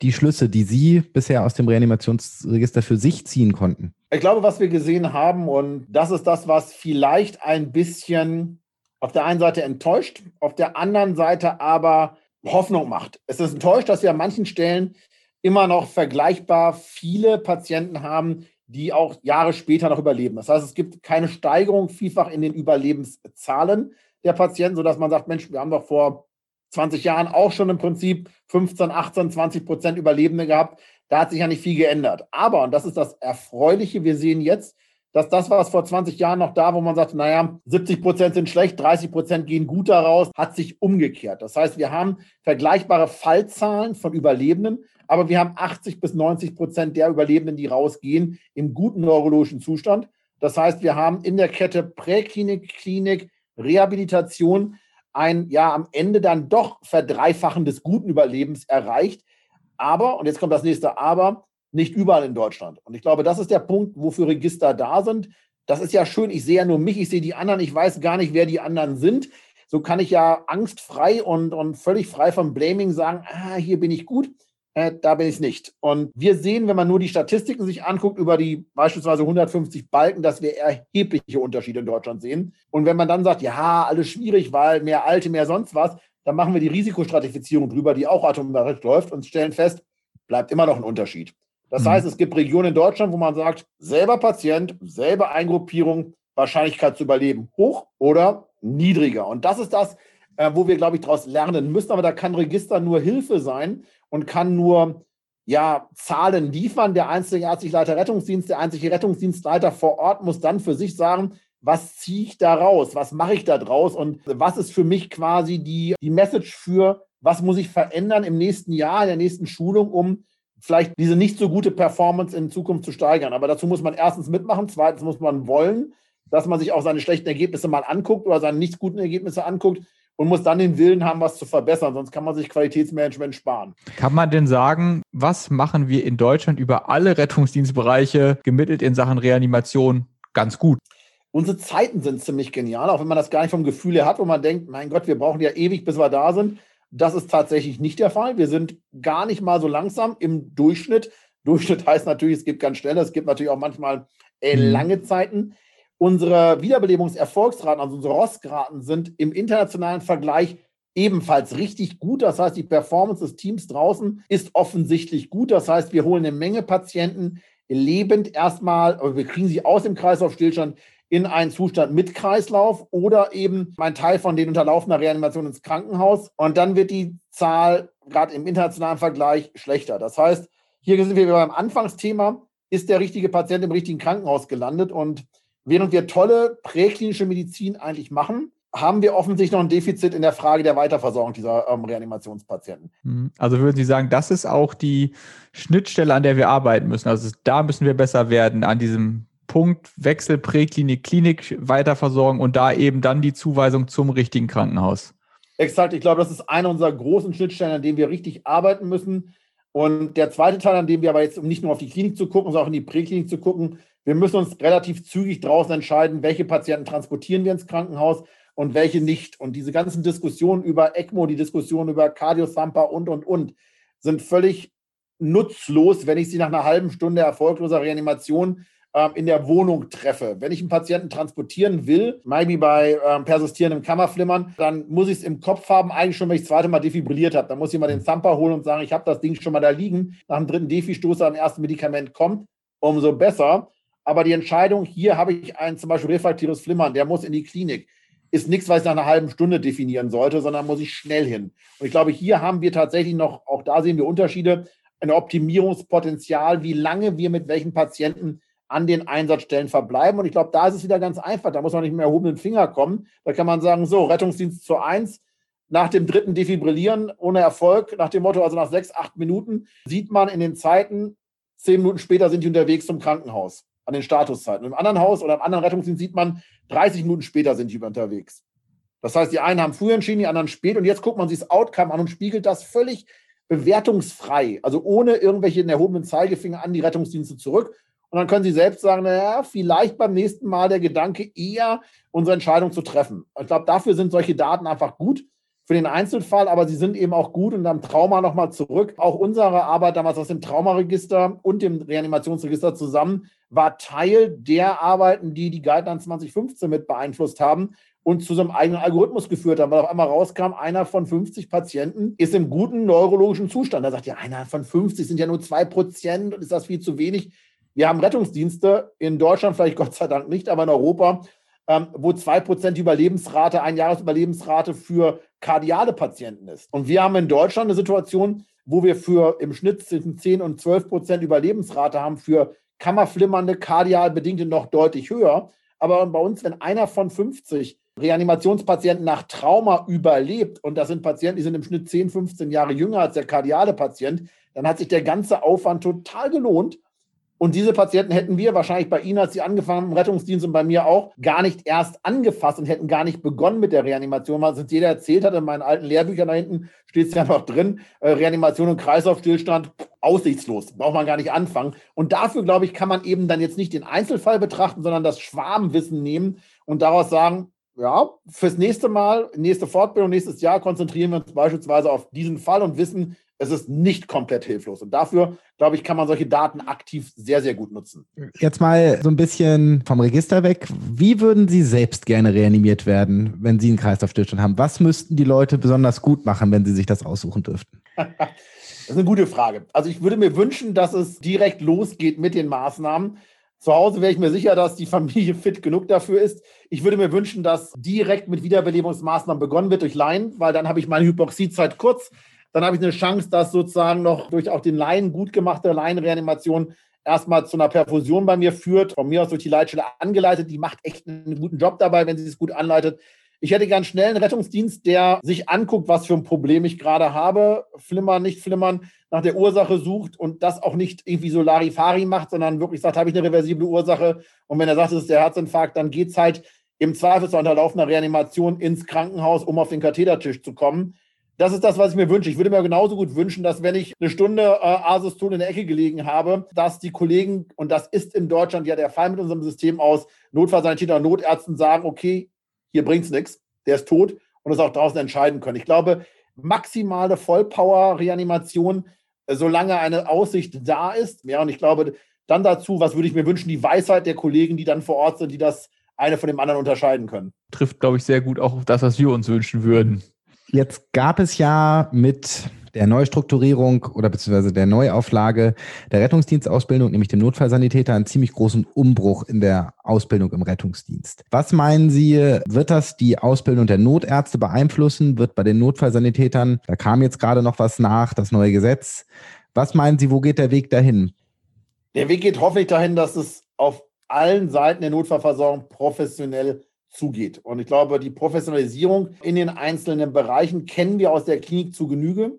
die Schlüsse, die Sie bisher aus dem Reanimationsregister für sich ziehen konnten? Ich glaube, was wir gesehen haben, und das ist das, was vielleicht ein bisschen auf der einen Seite enttäuscht, auf der anderen Seite aber Hoffnung macht. Es ist enttäuscht, dass wir an manchen Stellen immer noch vergleichbar viele Patienten haben, die auch Jahre später noch überleben. Das heißt, es gibt keine Steigerung vielfach in den Überlebenszahlen der Patienten, sodass man sagt, Mensch, wir haben doch vor 20 Jahren auch schon im Prinzip 15, 18, 20 Prozent Überlebende gehabt. Da hat sich ja nicht viel geändert. Aber, und das ist das Erfreuliche, wir sehen jetzt, dass das, was vor 20 Jahren noch da, wo man sagt, naja, 70 Prozent sind schlecht, 30 Prozent gehen gut daraus, hat sich umgekehrt. Das heißt, wir haben vergleichbare Fallzahlen von Überlebenden, aber wir haben 80 bis 90 Prozent der Überlebenden, die rausgehen, im guten neurologischen Zustand. Das heißt, wir haben in der Kette Präklinik, Klinik, Rehabilitation ein ja am Ende dann doch Verdreifachen des guten Überlebens erreicht. Aber, und jetzt kommt das nächste Aber, nicht überall in Deutschland. Und ich glaube, das ist der Punkt, wofür Register da sind, das ist ja schön, ich sehe ja nur mich, ich sehe die anderen, ich weiß gar nicht, wer die anderen sind. So kann ich ja angstfrei und, und völlig frei vom Blaming sagen, ah, hier bin ich gut, äh, da bin ich nicht. Und wir sehen, wenn man nur die Statistiken sich anguckt, über die beispielsweise 150 Balken, dass wir erhebliche Unterschiede in Deutschland sehen. Und wenn man dann sagt, ja, alles schwierig, weil mehr Alte, mehr sonst was, dann machen wir die Risikostratifizierung drüber, die auch automatisch läuft und stellen fest, bleibt immer noch ein Unterschied. Das mhm. heißt, es gibt Regionen in Deutschland, wo man sagt, selber Patient, selber Eingruppierung, Wahrscheinlichkeit zu überleben hoch oder niedriger. Und das ist das, äh, wo wir, glaube ich, daraus lernen müssen. Aber da kann Register nur Hilfe sein und kann nur ja, Zahlen liefern. Der einzige ärztliche Leiter Rettungsdienst, der einzige Rettungsdienstleiter vor Ort muss dann für sich sagen, was ziehe ich da raus? Was mache ich da draus? Und was ist für mich quasi die, die Message für, was muss ich verändern im nächsten Jahr, in der nächsten Schulung, um vielleicht diese nicht so gute Performance in Zukunft zu steigern. Aber dazu muss man erstens mitmachen, zweitens muss man wollen, dass man sich auch seine schlechten Ergebnisse mal anguckt oder seine nicht guten Ergebnisse anguckt und muss dann den Willen haben, was zu verbessern. Sonst kann man sich Qualitätsmanagement sparen. Kann man denn sagen, was machen wir in Deutschland über alle Rettungsdienstbereiche gemittelt in Sachen Reanimation ganz gut? Unsere Zeiten sind ziemlich genial, auch wenn man das gar nicht vom Gefühl her hat, wo man denkt, mein Gott, wir brauchen ja ewig, bis wir da sind. Das ist tatsächlich nicht der Fall. Wir sind gar nicht mal so langsam im Durchschnitt. Durchschnitt heißt natürlich, es gibt ganz schnelle, es gibt natürlich auch manchmal äh, mhm. lange Zeiten. Unsere Wiederbelebungserfolgsraten, also unsere ROS-Raten, sind im internationalen Vergleich ebenfalls richtig gut. Das heißt, die Performance des Teams draußen ist offensichtlich gut. Das heißt, wir holen eine Menge Patienten lebend erstmal, aber wir kriegen sie aus dem Kreislaufstillstand in einen Zustand mit Kreislauf oder eben ein Teil von denen unterlaufender Reanimation ins Krankenhaus. Und dann wird die Zahl gerade im internationalen Vergleich schlechter. Das heißt, hier sind wir beim Anfangsthema, ist der richtige Patient im richtigen Krankenhaus gelandet? Und während wir tolle präklinische Medizin eigentlich machen, haben wir offensichtlich noch ein Defizit in der Frage der Weiterversorgung dieser ähm, Reanimationspatienten. Mhm. Also würden Sie sagen, das ist auch die Schnittstelle, an der wir arbeiten müssen. Also da müssen wir besser werden, an diesem Punkt Wechsel Präklinik, Klinik weiterversorgen und da eben dann die Zuweisung zum richtigen Krankenhaus. Exakt, ich glaube, das ist eine unserer großen Schnittstellen, an denen wir richtig arbeiten müssen. Und der zweite Teil, an dem wir aber jetzt, um nicht nur auf die Klinik zu gucken, sondern auch in die Präklinik zu gucken, wir müssen uns relativ zügig draußen entscheiden, welche Patienten transportieren wir ins Krankenhaus und welche nicht. Und diese ganzen Diskussionen über ECMO, die Diskussionen über Cardio-Thumper und, und, und, sind völlig nutzlos, wenn ich sie nach einer halben Stunde erfolgloser Reanimation ähm, in der Wohnung treffe. Wenn ich einen Patienten transportieren will, maybe bei ähm, persistierendem Kammerflimmern, dann muss ich es im Kopf haben, eigentlich schon, wenn ich das zweite Mal defibrilliert habe. Dann muss ich mal den Zamper holen und sagen, ich habe das Ding schon mal da liegen. Nach dem dritten Defi-Stoß am ersten Medikament kommt, umso besser. Aber die Entscheidung, hier habe ich ein zum Beispiel refraktives Flimmern, der muss in die Klinik, ist nichts, was ich nach einer halben Stunde definieren sollte, sondern muss ich schnell hin. Und ich glaube, hier haben wir tatsächlich noch, auch da sehen wir Unterschiede, ein Optimierungspotenzial, wie lange wir mit welchen Patienten an den Einsatzstellen verbleiben. Und ich glaube, da ist es wieder ganz einfach. Da muss man nicht mehr erhobenen Finger kommen. Da kann man sagen, so, Rettungsdienst zu eins, nach dem dritten Defibrillieren ohne Erfolg, nach dem Motto, also nach sechs, acht Minuten, sieht man in den Zeiten, zehn Minuten später sind die unterwegs zum Krankenhaus, an den Statuszeiten. Im anderen Haus oder im anderen Rettungsdienst sieht man, 30 Minuten später sind die unterwegs. Das heißt, die einen haben früher entschieden, die anderen spät. Und jetzt guckt man sich das Outcome an und spiegelt das völlig bewertungsfrei, also ohne irgendwelche erhobenen Zeigefinger an die Rettungsdienste zurück, und dann können Sie selbst sagen, naja, vielleicht beim nächsten Mal der Gedanke eher, unsere Entscheidung zu treffen. Ich glaube, dafür sind solche Daten einfach gut für den Einzelfall, aber sie sind eben auch gut und dann Trauma nochmal zurück. Auch unsere Arbeit damals aus dem Traumaregister und dem Reanimationsregister zusammen war Teil der Arbeiten, die die Guidelines 2015 mit beeinflusst haben und zu so einem eigenen Algorithmus geführt haben, weil auf einmal rauskam, einer von 50 Patienten ist im guten neurologischen Zustand. Da sagt ja, einer von 50 sind ja nur zwei Prozent und ist das viel zu wenig? Wir haben Rettungsdienste in Deutschland, vielleicht Gott sei Dank nicht, aber in Europa, ähm, wo 2% Überlebensrate, ein Jahresüberlebensrate für kardiale Patienten ist. Und wir haben in Deutschland eine Situation, wo wir für im Schnitt zwischen 10 und 12 Prozent Überlebensrate haben für kammerflimmernde, kardial bedingte noch deutlich höher. Aber bei uns, wenn einer von 50 Reanimationspatienten nach Trauma überlebt, und das sind Patienten, die sind im Schnitt 10, 15 Jahre jünger als der kardiale Patient, dann hat sich der ganze Aufwand total gelohnt Und diese Patienten hätten wir wahrscheinlich bei Ihnen, als Sie angefangen haben im Rettungsdienst und bei mir auch, gar nicht erst angefasst und hätten gar nicht begonnen mit der Reanimation, weil es jeder erzählt hat. In meinen alten Lehrbüchern da hinten steht es ja noch drin, äh, Reanimation und Kreislaufstillstand, aussichtslos, braucht man gar nicht anfangen. Und dafür, glaube ich, kann man eben dann jetzt nicht den Einzelfall betrachten, sondern das Schwarmwissen nehmen und daraus sagen, ja, fürs nächste Mal, nächste Fortbildung, nächstes Jahr konzentrieren wir uns beispielsweise auf diesen Fall und wissen, es ist nicht komplett hilflos. Und dafür, glaube ich, kann man solche Daten aktiv sehr, sehr gut nutzen. Jetzt mal so ein bisschen vom Register weg. Wie würden Sie selbst gerne reanimiert werden, wenn Sie einen Kreislaufstillstand haben? Was müssten die Leute besonders gut machen, wenn sie sich das aussuchen dürften? Das ist eine gute Frage. Also ich würde mir wünschen, dass es direkt losgeht mit den Maßnahmen. Zu Hause wäre ich mir sicher, dass die Familie fit genug dafür ist. Ich würde mir wünschen, dass direkt mit Wiederbelebungsmaßnahmen begonnen wird durch Laien, weil dann habe ich meine Hypoxiezeit kurz dann habe ich eine Chance, dass sozusagen noch durch auch den Laien gut gemachte Laienreanimation erstmal zu einer Perfusion bei mir führt, von mir aus durch die Leitstelle angeleitet. Die macht echt einen guten Job dabei, wenn sie es gut anleitet. Ich hätte gern schnell einen Rettungsdienst, der sich anguckt, was für ein Problem ich gerade habe. Flimmern, nicht flimmern, nach der Ursache sucht und das auch nicht irgendwie so Larifari macht, sondern wirklich sagt, habe ich eine reversible Ursache? Und wenn er sagt, es ist der Herzinfarkt, dann geht es halt im Zweifelsfall unter laufender Reanimation ins Krankenhaus, um auf den Kathetertisch zu kommen das ist das, was ich mir wünsche. Ich würde mir genauso gut wünschen, dass wenn ich eine Stunde äh, Asystol in der Ecke gelegen habe, dass die Kollegen, und das ist in Deutschland ja der Fall mit unserem System aus, Notfallsanitäter und Notärzten sagen, okay, hier bringt es nichts, der ist tot und es auch draußen entscheiden können. Ich glaube, maximale Vollpower-Reanimation, äh, solange eine Aussicht da ist. Ja, und ich glaube, dann dazu, was würde ich mir wünschen, die Weisheit der Kollegen, die dann vor Ort sind, die das eine von dem anderen unterscheiden können. Trifft, glaube ich, sehr gut auch auf das, was wir uns wünschen würden. Jetzt gab es ja mit der Neustrukturierung oder beziehungsweise der Neuauflage der Rettungsdienstausbildung, nämlich dem Notfallsanitäter, einen ziemlich großen Umbruch in der Ausbildung im Rettungsdienst. Was meinen Sie, wird das die Ausbildung der Notärzte beeinflussen? Wird bei den Notfallsanitätern, da kam jetzt gerade noch was nach, das neue Gesetz. Was meinen Sie, wo geht der Weg dahin? Der Weg geht hoffentlich dahin, dass es auf allen Seiten der Notfallversorgung professionell zugeht. Und ich glaube, die Professionalisierung in den einzelnen Bereichen kennen wir aus der Klinik zu Genüge.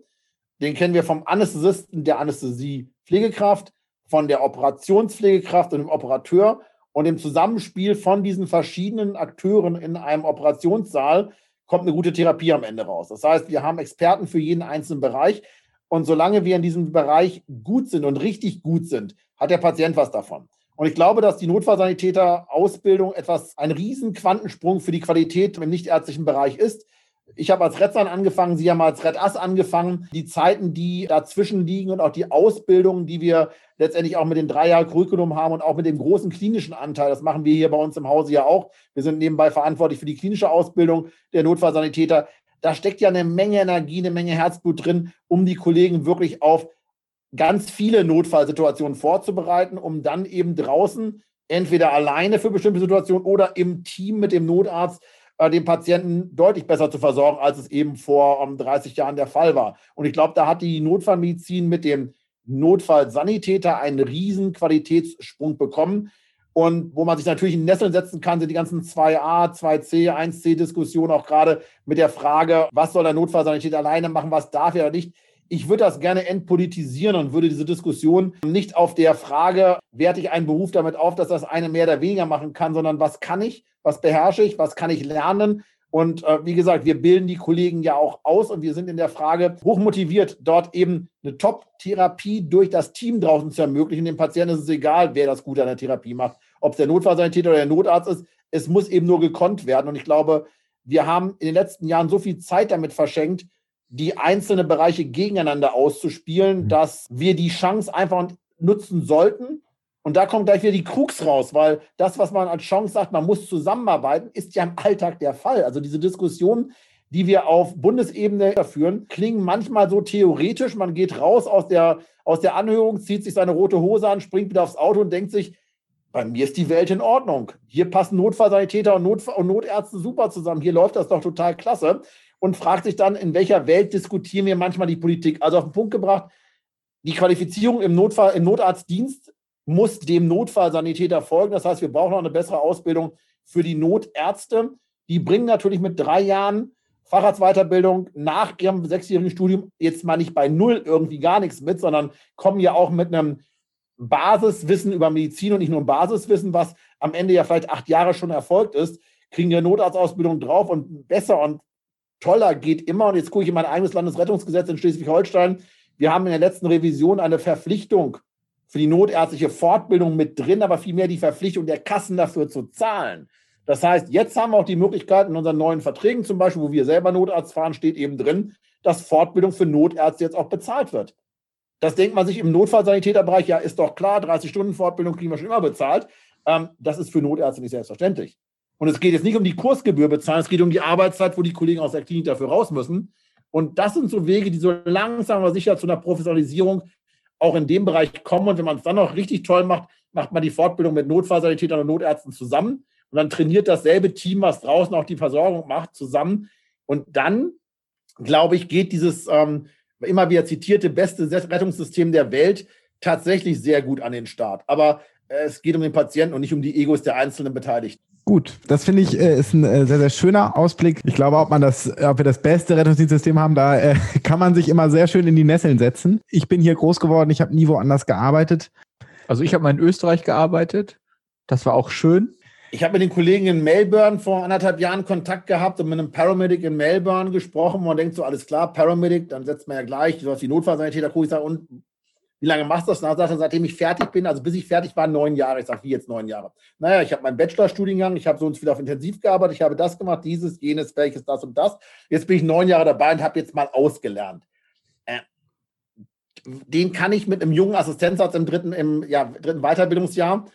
Den kennen wir vom Anästhesisten, der Anästhesie-Pflegekraft, von der Operationspflegekraft und dem Operateur. Und im Zusammenspiel von diesen verschiedenen Akteuren in einem Operationssaal kommt eine gute Therapie am Ende raus. Das heißt, wir haben Experten für jeden einzelnen Bereich. Und solange wir in diesem Bereich gut sind und richtig gut sind, hat der Patient was davon. Und ich glaube, dass die Notfallsanitäter-Ausbildung etwas, ein riesen Quantensprung für die Qualität im nichtärztlichen Bereich ist. Ich habe als Rettsan angefangen, Sie haben als Rettass angefangen. Die Zeiten, die dazwischen liegen und auch die Ausbildung, die wir letztendlich auch mit den drei Jahren Curriculum haben und auch mit dem großen klinischen Anteil, das machen wir hier bei uns im Hause ja auch. Wir sind nebenbei verantwortlich für die klinische Ausbildung der Notfallsanitäter. Da steckt ja eine Menge Energie, eine Menge Herzblut drin, um die Kollegen wirklich auf ganz viele Notfallsituationen vorzubereiten, um dann eben draußen entweder alleine für bestimmte Situationen oder im Team mit dem Notarzt äh, den Patienten deutlich besser zu versorgen, als es eben vor um, 30 Jahren der Fall war. Und ich glaube, da hat die Notfallmedizin mit dem Notfallsanitäter einen riesen Qualitätssprung bekommen. Und wo man sich natürlich in Nesseln setzen kann, sind die ganzen 2a, 2c, 1c Diskussionen auch gerade mit der Frage, was soll der Notfallsanitäter alleine machen, was darf er oder nicht ich würde das gerne entpolitisieren und würde diese Diskussion nicht auf der Frage, werte ich einen Beruf damit auf, dass das eine mehr oder weniger machen kann, sondern was kann ich, was beherrsche ich, was kann ich lernen. Und äh, wie gesagt, wir bilden die Kollegen ja auch aus und wir sind in der Frage hochmotiviert, dort eben eine Top-Therapie durch das Team draußen zu ermöglichen. Dem Patienten ist es egal, wer das gut an der Therapie macht, ob es der Notfallsanitäter oder der Notarzt ist. Es muss eben nur gekonnt werden. Und ich glaube, wir haben in den letzten Jahren so viel Zeit damit verschenkt, die einzelnen Bereiche gegeneinander auszuspielen, mhm. dass wir die Chance einfach nutzen sollten. Und da kommt gleich wieder die Krux raus, weil das, was man als Chance sagt, man muss zusammenarbeiten, ist ja im Alltag der Fall. Also diese Diskussionen, die wir auf Bundesebene führen, klingen manchmal so theoretisch. Man geht raus aus der, aus der Anhörung, zieht sich seine rote Hose an, springt wieder aufs Auto und denkt sich, bei mir ist die Welt in Ordnung. Hier passen Notfallsanitäter und, Notfall und Notärzte super zusammen. Hier läuft das doch total klasse und fragt sich dann, in welcher Welt diskutieren wir manchmal die Politik. Also auf den Punkt gebracht, die Qualifizierung im Notfall, im Notarztdienst muss dem Notfallsanitäter folgen. Das heißt, wir brauchen noch eine bessere Ausbildung für die Notärzte. Die bringen natürlich mit drei Jahren Facharztweiterbildung nach ihrem sechsjährigen Studium jetzt mal nicht bei null irgendwie gar nichts mit, sondern kommen ja auch mit einem Basiswissen über Medizin und nicht nur ein Basiswissen, was am Ende ja vielleicht acht Jahre schon erfolgt ist, kriegen wir Notarztausbildung drauf und besser und toller geht immer. Und jetzt gucke ich in mein eigenes Landesrettungsgesetz in Schleswig-Holstein. Wir haben in der letzten Revision eine Verpflichtung für die notärztliche Fortbildung mit drin, aber vielmehr die Verpflichtung der Kassen dafür zu zahlen. Das heißt, jetzt haben wir auch die Möglichkeit in unseren neuen Verträgen, zum Beispiel, wo wir selber Notarzt fahren, steht eben drin, dass Fortbildung für Notärzte jetzt auch bezahlt wird. Das denkt man sich im Notfallsanitäterbereich, ja, ist doch klar, 30 Stunden Fortbildung kriegen wir schon immer bezahlt. Ähm, das ist für Notärzte nicht selbstverständlich. Und es geht jetzt nicht um die Kursgebühr bezahlen, es geht um die Arbeitszeit, wo die Kollegen aus der Klinik dafür raus müssen. Und das sind so Wege, die so langsam aber sicher zu einer Professionalisierung auch in dem Bereich kommen. Und wenn man es dann noch richtig toll macht, macht man die Fortbildung mit Notfallsanitätern und Notärzten zusammen. Und dann trainiert dasselbe Team, was draußen auch die Versorgung macht, zusammen. Und dann, glaube ich, geht dieses ähm, immer wieder zitierte beste Rettungssystem der Welt tatsächlich sehr gut an den Start. Aber äh, es geht um den Patienten und nicht um die Egos der einzelnen Beteiligten. Gut, das finde ich äh, ist ein äh, sehr, sehr schöner Ausblick. Ich glaube, ob man das, ob wir das beste Rettungsdienstsystem haben, da äh, kann man sich immer sehr schön in die Nesseln setzen. Ich bin hier groß geworden, ich habe nie woanders gearbeitet. Also ich habe mal in Österreich gearbeitet. Das war auch schön. Ich habe mit den Kollegen in Melbourne vor anderthalb Jahren Kontakt gehabt und mit einem Paramedic in Melbourne gesprochen. Man denkt so, alles klar, Paramedic, dann setzt man ja gleich, was die Notfallsanitäter, gucke ich sage, und wie lange machst du das? Na, sagt er, seitdem ich fertig bin, also bis ich fertig war, neun Jahre. Ich sage, wie jetzt neun Jahre? Naja, ich habe meinen Bachelorstudiengang, ich habe so und viel auf Intensiv gearbeitet, ich habe das gemacht, dieses, jenes, welches, das und das. Jetzt bin ich neun Jahre dabei und habe jetzt mal ausgelernt. Äh, den kann ich mit einem jungen Assistenzarzt im dritten, im ja, dritten Weiterbildungsjahr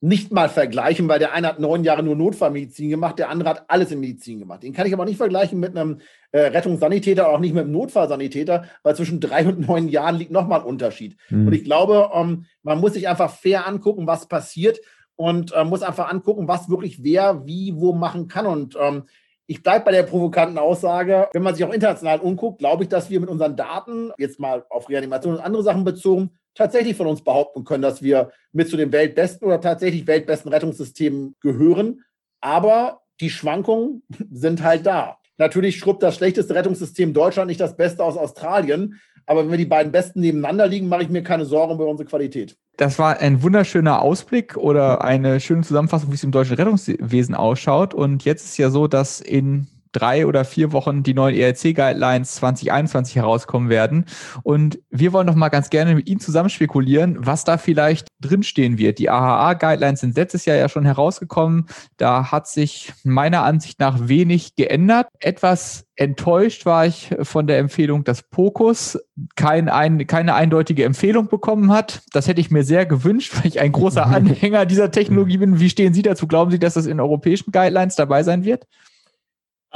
nicht mal vergleichen, weil der eine hat neun Jahre nur Notfallmedizin gemacht, der andere hat alles in Medizin gemacht. Den kann ich aber nicht vergleichen mit einem äh, Rettungssanitäter, auch nicht mit einem Notfallsanitäter, weil zwischen drei und neun Jahren liegt nochmal ein Unterschied. Mhm. Und ich glaube, ähm, man muss sich einfach fair angucken, was passiert und äh, muss einfach angucken, was wirklich wer wie wo machen kann. Und ähm, ich bleibe bei der provokanten Aussage, wenn man sich auch international umguckt, glaube ich, dass wir mit unseren Daten, jetzt mal auf Reanimation und andere Sachen bezogen, tatsächlich von uns behaupten können, dass wir mit zu den weltbesten oder tatsächlich weltbesten Rettungssystemen gehören. Aber die Schwankungen sind halt da. Natürlich schrubbt das schlechteste Rettungssystem Deutschland nicht das Beste aus Australien. Aber wenn wir die beiden Besten nebeneinander liegen, mache ich mir keine Sorgen über unsere Qualität. Das war ein wunderschöner Ausblick oder eine schöne Zusammenfassung, wie es im deutschen Rettungswesen ausschaut. Und jetzt ist ja so, dass in drei oder vier Wochen die neuen ERC-Guidelines 2021 herauskommen werden. Und wir wollen doch mal ganz gerne mit Ihnen zusammen spekulieren, was da vielleicht drinstehen wird. Die AHA-Guidelines sind letztes Jahr ja schon herausgekommen. Da hat sich meiner Ansicht nach wenig geändert. Etwas enttäuscht war ich von der Empfehlung, dass POCUS kein, ein, keine eindeutige Empfehlung bekommen hat. Das hätte ich mir sehr gewünscht, weil ich ein großer Anhänger dieser Technologie bin. Wie stehen Sie dazu? Glauben Sie, dass das in europäischen Guidelines dabei sein wird?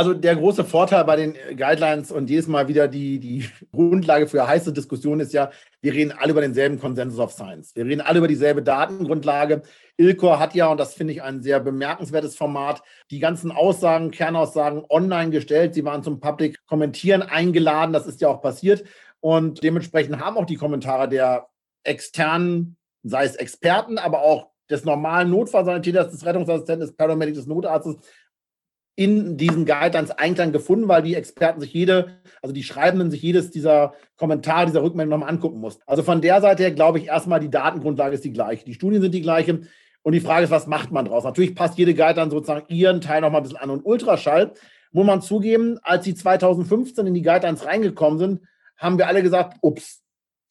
Also der große Vorteil bei den Guidelines und jedes Mal wieder die, die Grundlage für heiße Diskussionen ist ja, wir reden alle über denselben Consensus of Science. Wir reden alle über dieselbe Datengrundlage. Ilcor hat ja, und das finde ich ein sehr bemerkenswertes Format, die ganzen Aussagen, Kernaussagen online gestellt. Sie waren zum Public Kommentieren eingeladen. Das ist ja auch passiert. Und dementsprechend haben auch die Kommentare der externen, sei es Experten, aber auch des normalen Notfallsanitäters, des Rettungsassistenten, des Paramedics, des Notarztes in diesen Guidelines Einklang gefunden, weil die Experten sich jede, also die Schreibenden sich jedes dieser Kommentare, dieser Rückmeldung nochmal angucken mussten. Also von der Seite her glaube ich erstmal, die Datengrundlage ist die gleiche. Die Studien sind die gleiche. Und die Frage ist, was macht man draus? Natürlich passt jede Guideline sozusagen ihren Teil nochmal ein bisschen an. Und Ultraschall, muss man zugeben, als sie 2015 in die Guidelines reingekommen sind, haben wir alle gesagt, ups,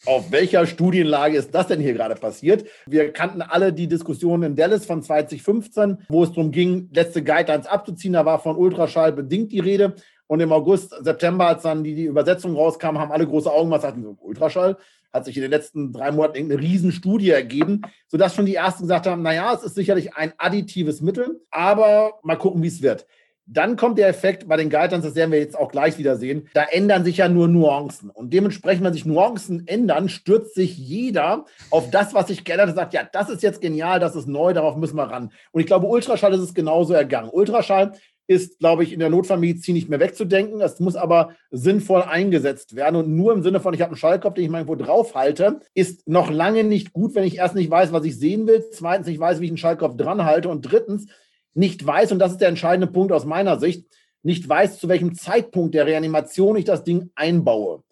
auf welcher Studienlage ist das denn hier gerade passiert? Wir kannten alle die Diskussion in Dallas von 2015, wo es darum ging, letzte Guidelines abzuziehen. Da war von Ultraschall bedingt die Rede. Und im August, September, als dann die, die Übersetzung rauskam, haben alle große Augen gemacht, sagten so, Ultraschall hat sich in den letzten drei Monaten irgendeine Riesenstudie ergeben, sodass schon die ersten gesagt haben, naja, es ist sicherlich ein additives Mittel, aber mal gucken, wie es wird. Dann kommt der Effekt bei den Guidelines, das werden wir jetzt auch gleich wieder sehen, da ändern sich ja nur Nuancen. Und dementsprechend, wenn sich Nuancen ändern, stürzt sich jeder auf das, was sich geändert hat, sagt, ja, das ist jetzt genial, das ist neu, darauf müssen wir ran. Und ich glaube, Ultraschall ist es genauso ergangen. Ultraschall ist, glaube ich, in der Notfallmedizin nicht mehr wegzudenken. Es muss aber sinnvoll eingesetzt werden. Und nur im Sinne von, ich habe einen Schallkopf, den ich mal irgendwo drauf halte, ist noch lange nicht gut, wenn ich erst nicht weiß, was ich sehen will, zweitens nicht weiß, wie ich einen Schallkopf dran halte und drittens nicht weiß, und das ist der entscheidende Punkt aus meiner Sicht, nicht weiß, zu welchem Zeitpunkt der Reanimation ich das Ding einbaue.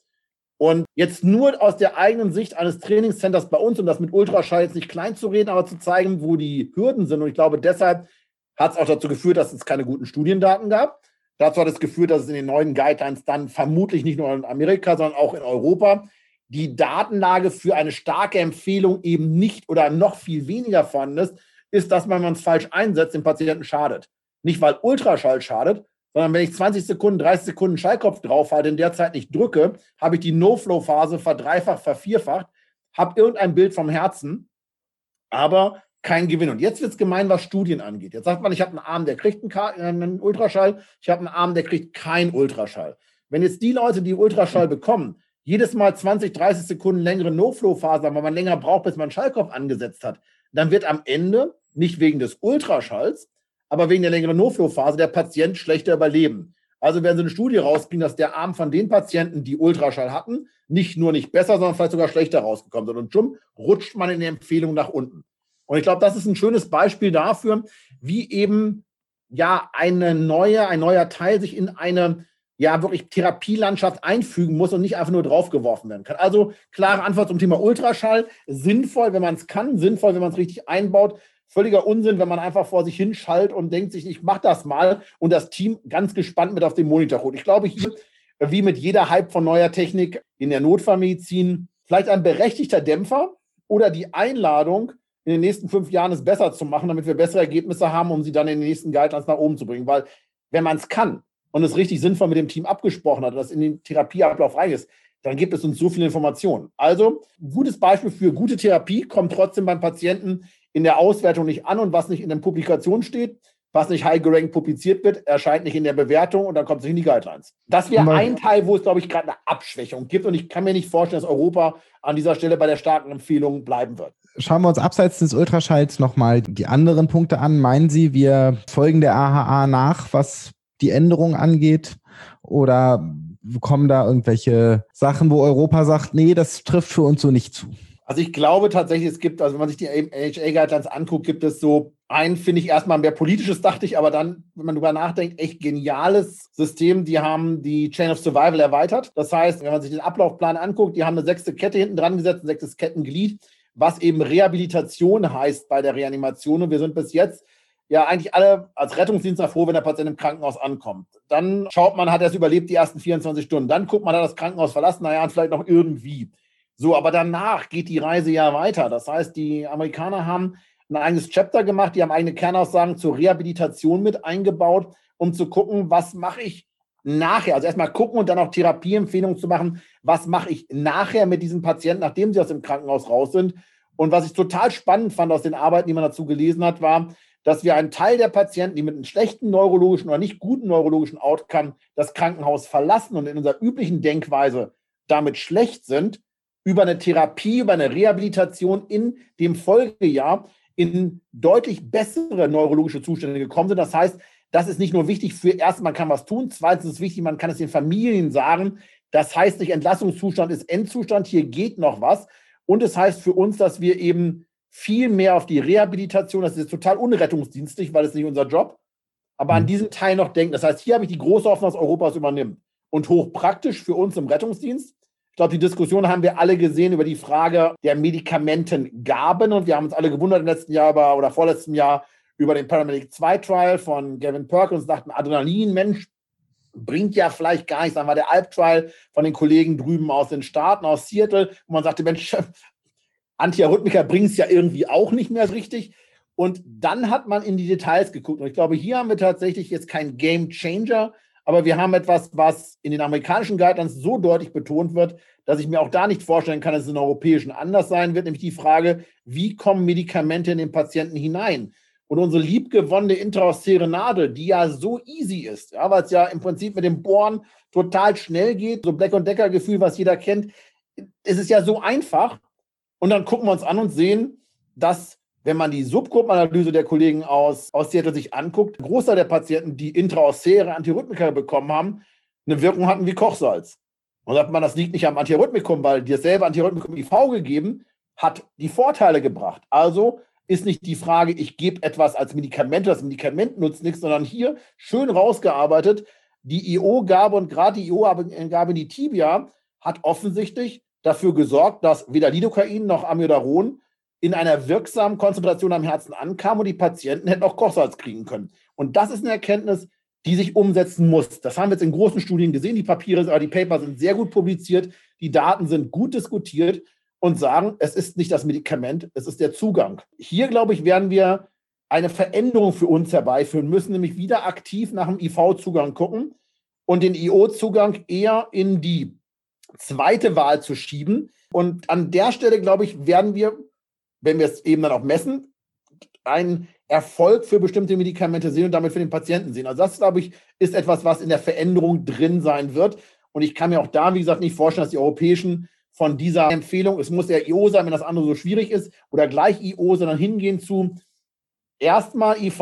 Und jetzt nur aus der eigenen Sicht eines Trainingscenters bei uns, um das mit Ultraschall jetzt nicht klein zu reden, aber zu zeigen, wo die Hürden sind. Und ich glaube, deshalb hat es auch dazu geführt, dass es keine guten Studiendaten gab. Dazu hat es geführt, dass es in den neuen Guidelines dann vermutlich nicht nur in Amerika, sondern auch in Europa die Datenlage für eine starke Empfehlung eben nicht oder noch viel weniger vorhanden ist, ist, dass man, wenn man es falsch einsetzt, dem Patienten schadet. Nicht, weil Ultraschall schadet, sondern wenn ich 20 Sekunden, 30 Sekunden Schallkopf draufhalte, in der Zeit nicht drücke, habe ich die No-Flow-Phase verdreifacht, vervierfacht, habe irgendein Bild vom Herzen, aber kein Gewinn. Und jetzt wird es gemein, was Studien angeht. Jetzt sagt man, ich habe einen Arm, der kriegt einen, einen Ultraschall, ich habe einen Arm, der kriegt keinen Ultraschall. Wenn jetzt die Leute, die Ultraschall bekommen, jedes Mal 20, 30 Sekunden längere No-Flow-Phase haben, weil man länger braucht, bis man Schallkopf angesetzt hat, dann wird am Ende, nicht wegen des Ultraschalls, aber wegen der längeren No-Flow-Phase, der Patient schlechter überleben. Also werden sie eine Studie rauskriegen, dass der Arm von den Patienten, die Ultraschall hatten, nicht nur nicht besser, sondern vielleicht sogar schlechter rausgekommen sind. Und schon rutscht man in der Empfehlung nach unten. Und ich glaube, das ist ein schönes Beispiel dafür, wie eben ja eine neue, ein neuer Teil sich in eine ja wirklich Therapielandschaft einfügen muss und nicht einfach nur draufgeworfen werden kann. Also klare Antwort zum Thema Ultraschall. Sinnvoll, wenn man es kann, sinnvoll, wenn man es richtig einbaut. Völliger Unsinn, wenn man einfach vor sich hinschallt und denkt sich, ich mache das mal und das Team ganz gespannt mit auf den Monitor holt. Ich glaube, hier, wie mit jeder Hype von neuer Technik in der Notfallmedizin, vielleicht ein berechtigter Dämpfer oder die Einladung, in den nächsten fünf Jahren es besser zu machen, damit wir bessere Ergebnisse haben, um sie dann in den nächsten Guidelines nach oben zu bringen. Weil wenn man es kann und es richtig sinnvoll mit dem Team abgesprochen hat, dass in den Therapieablauf rein ist, dann gibt es uns so viele Informationen. Also, gutes Beispiel für gute Therapie kommt trotzdem beim Patienten in der Auswertung nicht an und was nicht in den Publikationen steht, was nicht high gerankt publiziert wird, erscheint nicht in der Bewertung und dann kommt es nicht in die Guidelines. Das wäre ein Teil, wo es, glaube ich, gerade eine Abschwächung gibt und ich kann mir nicht vorstellen, dass Europa an dieser Stelle bei der starken Empfehlung bleiben wird. Schauen wir uns abseits des Ultraschalls nochmal die anderen Punkte an. Meinen Sie, wir folgen der AHA nach, was die Änderung angeht? Oder kommen da irgendwelche Sachen, wo Europa sagt, nee, das trifft für uns so nicht zu? Also ich glaube tatsächlich, es gibt, also wenn man sich die AHA-Guidelines anguckt, gibt es so ein, finde ich erstmal mehr politisches, dachte ich, aber dann, wenn man drüber nachdenkt, echt geniales System. Die haben die Chain of Survival erweitert. Das heißt, wenn man sich den Ablaufplan anguckt, die haben eine sechste Kette hinten dran gesetzt, ein sechstes Kettenglied was eben Rehabilitation heißt bei der Reanimation. Und wir sind bis jetzt ja eigentlich alle als Rettungsdienst froh, wenn der Patient im Krankenhaus ankommt. Dann schaut man, hat er es überlebt die ersten 24 Stunden. Dann guckt man, hat er das Krankenhaus verlassen, naja, vielleicht noch irgendwie. So, aber danach geht die Reise ja weiter. Das heißt, die Amerikaner haben ein eigenes Chapter gemacht, die haben eigene Kernaussagen zur Rehabilitation mit eingebaut, um zu gucken, was mache ich nachher, also erstmal gucken und dann auch Therapieempfehlungen zu machen, was mache ich nachher mit diesen Patienten, nachdem sie aus dem Krankenhaus raus sind. Und was ich total spannend fand aus den Arbeiten, die man dazu gelesen hat, war, dass wir einen Teil der Patienten, die mit einem schlechten neurologischen oder nicht guten neurologischen Outcome das Krankenhaus verlassen und in unserer üblichen Denkweise damit schlecht sind, über eine Therapie, über eine Rehabilitation in dem Folgejahr in deutlich bessere neurologische Zustände gekommen sind. Das heißt, das ist nicht nur wichtig für erstens, man kann was tun, zweitens ist wichtig, man kann es den Familien sagen. Das heißt nicht, Entlassungszustand ist Endzustand, hier geht noch was. Und es heißt für uns, dass wir eben viel mehr auf die Rehabilitation, das ist total unrettungsdienstlich, weil es nicht unser Job, aber an mhm. diesen Teil noch denken. Das heißt, hier habe ich die große Hoffnung, dass Europa es übernimmt. Und hochpraktisch für uns im Rettungsdienst. Ich glaube, die Diskussion haben wir alle gesehen über die Frage der Medikamentengaben. Und wir haben uns alle gewundert im letzten Jahr über, oder vorletzten Jahr über den Paramedic 2 Trial von Gavin Perkins, dachten, Adrenalin, Mensch, bringt ja vielleicht gar nichts. Dann war der Alp-Trial von den Kollegen drüben aus den Staaten, aus Seattle, wo man sagte, Mensch, Antiarrhythmika bringt es ja irgendwie auch nicht mehr richtig. Und dann hat man in die Details geguckt. Und ich glaube, hier haben wir tatsächlich jetzt kein Game Changer, aber wir haben etwas, was in den amerikanischen Guidelines so deutlich betont wird, dass ich mir auch da nicht vorstellen kann, dass es in europäischen anders sein wird, nämlich die Frage, wie kommen Medikamente in den Patienten hinein? Und unsere liebgewonnene intraoszäre Nadel, die ja so easy ist, ja, weil es ja im Prinzip mit dem Bohren total schnell geht, so Black- und Decker-Gefühl, was jeder kennt, es ist ja so einfach. Und dann gucken wir uns an und sehen, dass, wenn man die Subgruppenanalyse der Kollegen aus, aus Seattle sich anguckt, ein Großteil der Patienten, die intraoszäre Antirhythmika bekommen haben, eine Wirkung hatten wie Kochsalz. Und sagt man, das liegt nicht am Antirhythmikum, weil dir selber Antirhythmikum IV gegeben hat die Vorteile gebracht. Also ist nicht die Frage, ich gebe etwas als Medikament, das Medikament nutzt nichts, sondern hier schön rausgearbeitet, die IO-Gabe und gerade die IO-Gabe in die Tibia hat offensichtlich dafür gesorgt, dass weder Lidocain noch Amiodaron in einer wirksamen Konzentration am Herzen ankam und die Patienten hätten auch Kochsalz kriegen können. Und das ist eine Erkenntnis, die sich umsetzen muss. Das haben wir jetzt in großen Studien gesehen. Die Papiere, die Paper sind sehr gut publiziert, die Daten sind gut diskutiert und sagen, es ist nicht das Medikament, es ist der Zugang. Hier, glaube ich, werden wir eine Veränderung für uns herbeiführen müssen, nämlich wieder aktiv nach dem IV-Zugang gucken und den IO-Zugang eher in die zweite Wahl zu schieben. Und an der Stelle, glaube ich, werden wir, wenn wir es eben dann auch messen, einen Erfolg für bestimmte Medikamente sehen und damit für den Patienten sehen. Also das, glaube ich, ist etwas, was in der Veränderung drin sein wird. Und ich kann mir auch da, wie gesagt, nicht vorstellen, dass die europäischen von dieser Empfehlung, es muss der IO sein, wenn das andere so schwierig ist, oder gleich IO, sondern hingehen zu erstmal IV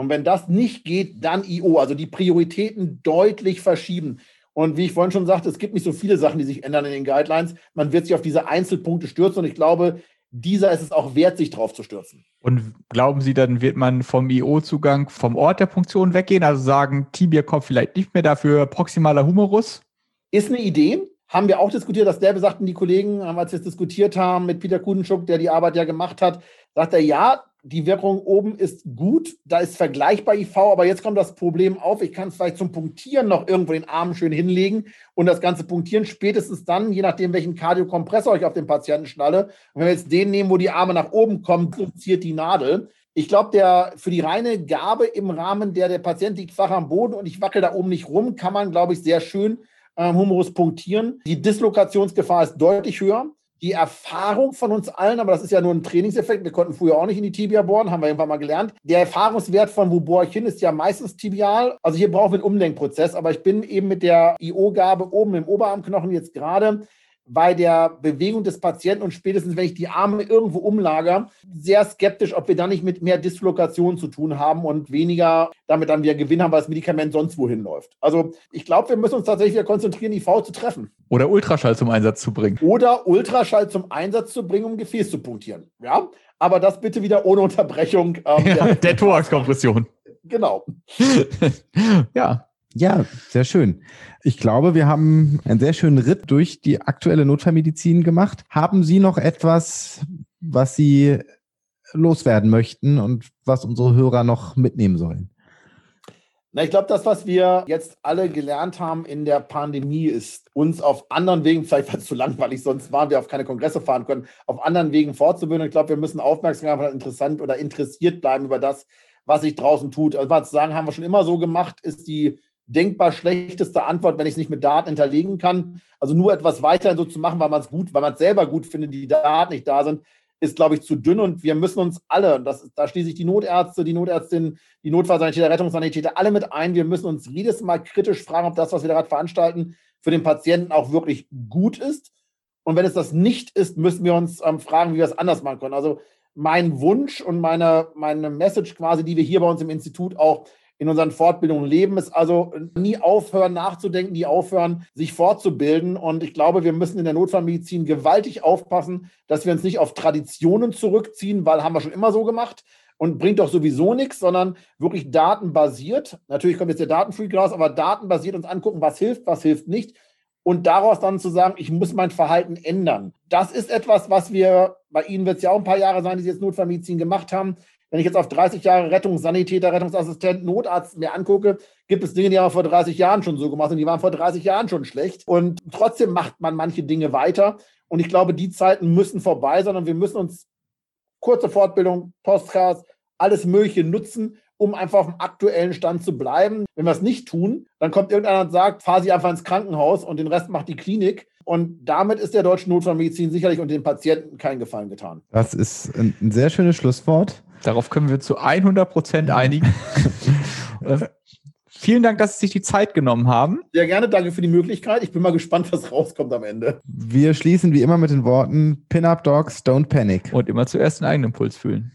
und wenn das nicht geht, dann IO. Also die Prioritäten deutlich verschieben. Und wie ich vorhin schon sagte, es gibt nicht so viele Sachen, die sich ändern in den Guidelines. Man wird sich auf diese Einzelpunkte stürzen und ich glaube, dieser ist es auch wert, sich drauf zu stürzen. Und glauben Sie, dann wird man vom IO-Zugang vom Ort der Punktion weggehen? Also sagen, Tibia kommt vielleicht nicht mehr dafür proximaler Humerus? Ist eine Idee. Haben wir auch diskutiert, dass der besagten die Kollegen, als wir es diskutiert haben mit Peter Kudenschuk, der die Arbeit ja gemacht hat, sagt er, ja, die Wirkung oben ist gut, da ist vergleichbar IV, aber jetzt kommt das Problem auf, ich kann es vielleicht zum Punktieren noch irgendwo den Arm schön hinlegen und das ganze Punktieren spätestens dann, je nachdem, welchen Kardiokompressor ich auf den Patienten schnalle. Und wenn wir jetzt den nehmen, wo die Arme nach oben kommen, produziert die Nadel. Ich glaube, der für die reine Gabe im Rahmen der der Patient liegt flach am Boden und ich wackel da oben nicht rum, kann man, glaube ich, sehr schön ähm, Humerus punktieren. Die Dislokationsgefahr ist deutlich höher die Erfahrung von uns allen, aber das ist ja nur ein Trainingseffekt, wir konnten früher auch nicht in die Tibia bohren, haben wir irgendwann mal gelernt. Der Erfahrungswert von wo bohre ich hin ist ja meistens tibial. Also hier brauchen wir einen Umlenkprozess, aber ich bin eben mit der IO-Gabe oben im Oberarmknochen jetzt gerade bei der Bewegung des Patienten und spätestens, wenn ich die Arme irgendwo umlager, sehr skeptisch, ob wir da nicht mit mehr Dislokation zu tun haben und weniger damit dann wieder Gewinn haben, weil das Medikament sonst wohin läuft. Also ich glaube, wir müssen uns tatsächlich wieder konzentrieren, die V zu treffen. Oder Ultraschall zum Einsatz zu bringen. Oder Ultraschall zum Einsatz zu bringen, um Gefäß zu punktieren. Ja, aber das bitte wieder ohne Unterbrechung. Ähm, ja, der, der Thoraxkompression. Genau. ja, ja, sehr schön. Ich glaube, wir haben einen sehr schönen Ritt durch die aktuelle Notfallmedizin gemacht. Haben Sie noch etwas, was Sie loswerden möchten und was unsere Hörer noch mitnehmen sollen? Na, ich glaube, das, was wir jetzt alle gelernt haben in der Pandemie, ist uns auf anderen Wegen, vielleicht war es zu langweilig, sonst waren wir auf keine Kongresse fahren können, auf anderen Wegen fortzubilden. Ich glaube, wir müssen aufmerksam, interessant oder interessiert bleiben über das, was sich draußen tut. Also, was zu sagen, haben wir schon immer so gemacht, ist die denkbar schlechteste Antwort, wenn ich es nicht mit Daten hinterlegen kann. Also nur etwas weiterhin so zu machen, weil man es gut, weil man es selber gut findet, die Daten nicht da sind, ist, glaube ich, zu dünn. Und wir müssen uns alle, das, da schließe ich die Notärzte, die Notärztin, die Notfallsanitäter, Rettungssanitäter, alle mit ein. Wir müssen uns jedes Mal kritisch fragen, ob das, was wir gerade veranstalten, für den Patienten auch wirklich gut ist. Und wenn es das nicht ist, müssen wir uns ähm, fragen, wie wir es anders machen können. Also mein Wunsch und meine, meine Message quasi, die wir hier bei uns im Institut auch in unseren Fortbildungen leben, ist also nie aufhören nachzudenken, nie aufhören, sich fortzubilden. Und ich glaube, wir müssen in der Notfallmedizin gewaltig aufpassen, dass wir uns nicht auf Traditionen zurückziehen, weil haben wir schon immer so gemacht und bringt doch sowieso nichts, sondern wirklich datenbasiert. Natürlich kommt jetzt der Datenfreak raus, aber datenbasiert uns angucken, was hilft, was hilft nicht. Und daraus dann zu sagen, ich muss mein Verhalten ändern. Das ist etwas, was wir, bei Ihnen wird es ja auch ein paar Jahre sein, die Sie jetzt Notfallmedizin gemacht haben, wenn ich jetzt auf 30 Jahre Rettungssanitäter, Rettungsassistent, Notarzt mir angucke, gibt es Dinge, die haben wir vor 30 Jahren schon so gemacht und die waren vor 30 Jahren schon schlecht. Und trotzdem macht man manche Dinge weiter. Und ich glaube, die Zeiten müssen vorbei, sondern wir müssen uns kurze Fortbildung, Postcards, alles Mögliche nutzen, um einfach auf dem aktuellen Stand zu bleiben. Wenn wir es nicht tun, dann kommt irgendeiner und sagt, fahr sie einfach ins Krankenhaus und den Rest macht die Klinik. Und damit ist der deutschen Notfallmedizin sicherlich und den Patienten keinen Gefallen getan. Das ist ein sehr schönes Schlusswort. Darauf können wir zu 100 Prozent einigen. Äh, vielen Dank, dass Sie sich die Zeit genommen haben. Sehr gerne, danke für die Möglichkeit. Ich bin mal gespannt, was rauskommt am Ende. Wir schließen wie immer mit den Worten Pin-Up Dogs, don't panic. Und immer zuerst den eigenen Puls fühlen.